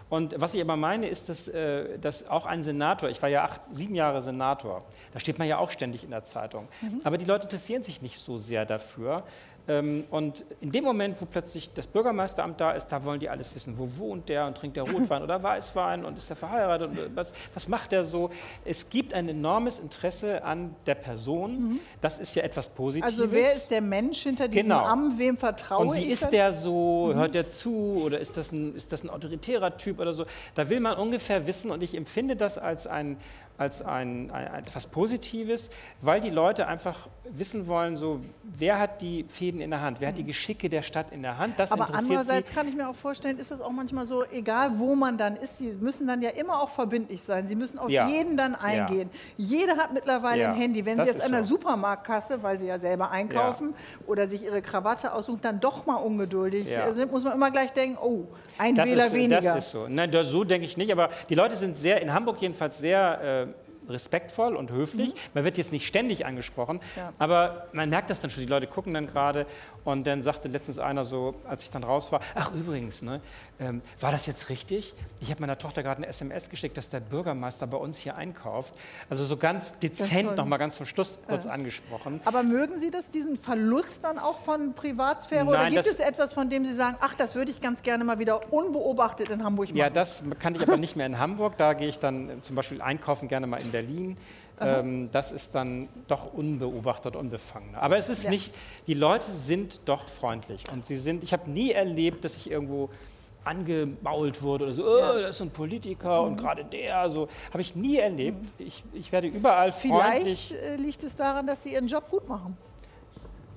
Und was ich aber meine, ist, dass, äh, dass auch ein Senator, ich war ja acht, sieben Jahre Senator, da steht man ja auch ständig in der Zeitung. Mhm. Aber die Leute interessieren sich nicht so sehr dafür. Ähm, Und in dem Moment, wo plötzlich das Bürgermeisteramt da ist, da wollen die alles wissen. Wo wohnt der und trinkt der Rotwein oder Weißwein und ist er verheiratet und was, was macht der so? Es gibt ein enormes Interesse an der Person. Das ist ja etwas Positives. Also wer ist der Mensch hinter diesem Genau. Amt? Wem vertraue Und wie ich? ist dann? der so? Hört der zu? Oder ist das, ein, ist das ein autoritärer Typ oder so? Da will man ungefähr wissen und ich empfinde das als ein, als ein, ein, etwas Positives, weil die Leute einfach wissen wollen, so, wer hat die Fäden in der Hand, wer hat die Geschicke der Stadt in der Hand. Das Aber andererseits sie. kann ich mir auch vorstellen, ist das auch manchmal so, egal wo man dann ist, sie müssen dann ja immer auch verbindlich sein. Sie müssen auf ja. jeden dann eingehen. Ja. Jeder hat mittlerweile ja. ein Handy. Wenn das Sie jetzt an der so. Supermarktkasse, weil Sie ja selber einkaufen oder sich Ihre Krawatte aussuchen, dann doch mal ungeduldig sind, muss man immer gleich denken, oh, ein das Wähler ist, weniger. Das ist so. Nein, so denke ich nicht. Aber die Leute sind sehr, in Hamburg jedenfalls sehr... Respektvoll und höflich. Mhm. Man wird jetzt nicht ständig angesprochen, ja. aber man merkt das dann schon. Die Leute gucken dann gerade und dann sagte letztens einer so, als ich dann raus war, ach übrigens, ne, ähm, war das jetzt richtig? Ich habe meiner Tochter gerade eine SMS geschickt, dass der Bürgermeister bei uns hier einkauft. Also so ganz dezent noch mal ganz zum Schluss kurz ja. angesprochen. Aber mögen Sie das, diesen Verlust dann auch von Privatsphäre? Nein, oder gibt es etwas, von dem Sie sagen, ach, das würde ich ganz gerne mal wieder unbeobachtet in Hamburg machen? Ja, das kann ich aber nicht mehr in Hamburg. Da gehe ich dann zum Beispiel einkaufen gerne mal in Berlin. Ähm, das ist dann doch unbeobachtet, unbefangen. Aber es ist ja. nicht, die Leute sind doch freundlich. Und sie sind, ich habe nie erlebt, dass ich irgendwo angemault wurde oder so, oh, ja. das ist ein Politiker mhm. und gerade der, so habe ich nie erlebt. Mhm. Ich, ich werde überall freundlich. Vielleicht äh, liegt es daran, dass sie ihren Job gut machen.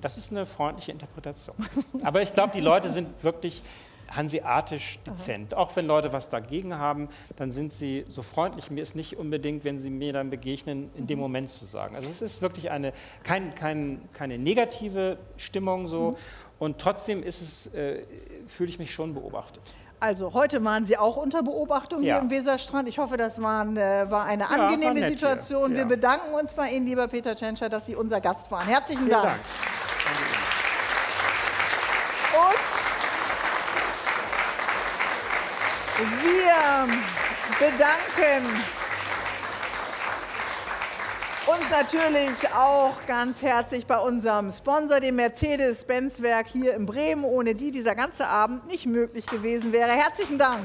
Das ist eine freundliche Interpretation. Aber ich glaube, die Leute sind wirklich hanseatisch dezent. Aha. Auch wenn Leute was dagegen haben, dann sind sie so freundlich. Mir ist nicht unbedingt, wenn sie mir dann begegnen, in dem mhm. Moment zu sagen. Also es ist wirklich eine, kein, kein, keine negative Stimmung so. Mhm. Und trotzdem ist es, äh, fühle ich mich schon beobachtet. Also heute waren Sie auch unter Beobachtung ja. hier im Weserstrand. Ich hoffe, das waren, äh, war eine angenehme war Situation. Ja. Wir bedanken uns bei Ihnen, lieber Peter Tschentscher, dass Sie unser Gast waren. Herzlichen Dank. Dank. Wir bedanken uns natürlich auch ganz herzlich bei unserem Sponsor, dem Mercedes-Benz-Werk hier in Bremen, ohne die dieser ganze Abend nicht möglich gewesen wäre. Herzlichen Dank.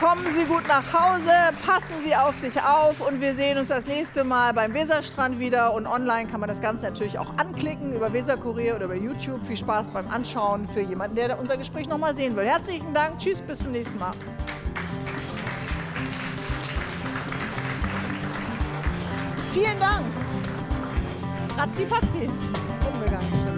Kommen Sie gut nach Hause, passen Sie auf sich auf und wir sehen uns das nächste Mal beim Weserstrand wieder. Und online kann man das Ganze natürlich auch anklicken über Weserkurier oder über YouTube. Viel Spaß beim Anschauen für jemanden, der unser Gespräch nochmal sehen will. Herzlichen Dank, tschüss, bis zum nächsten Mal. Vielen Dank. Razzi Fazzi. Unbegangen.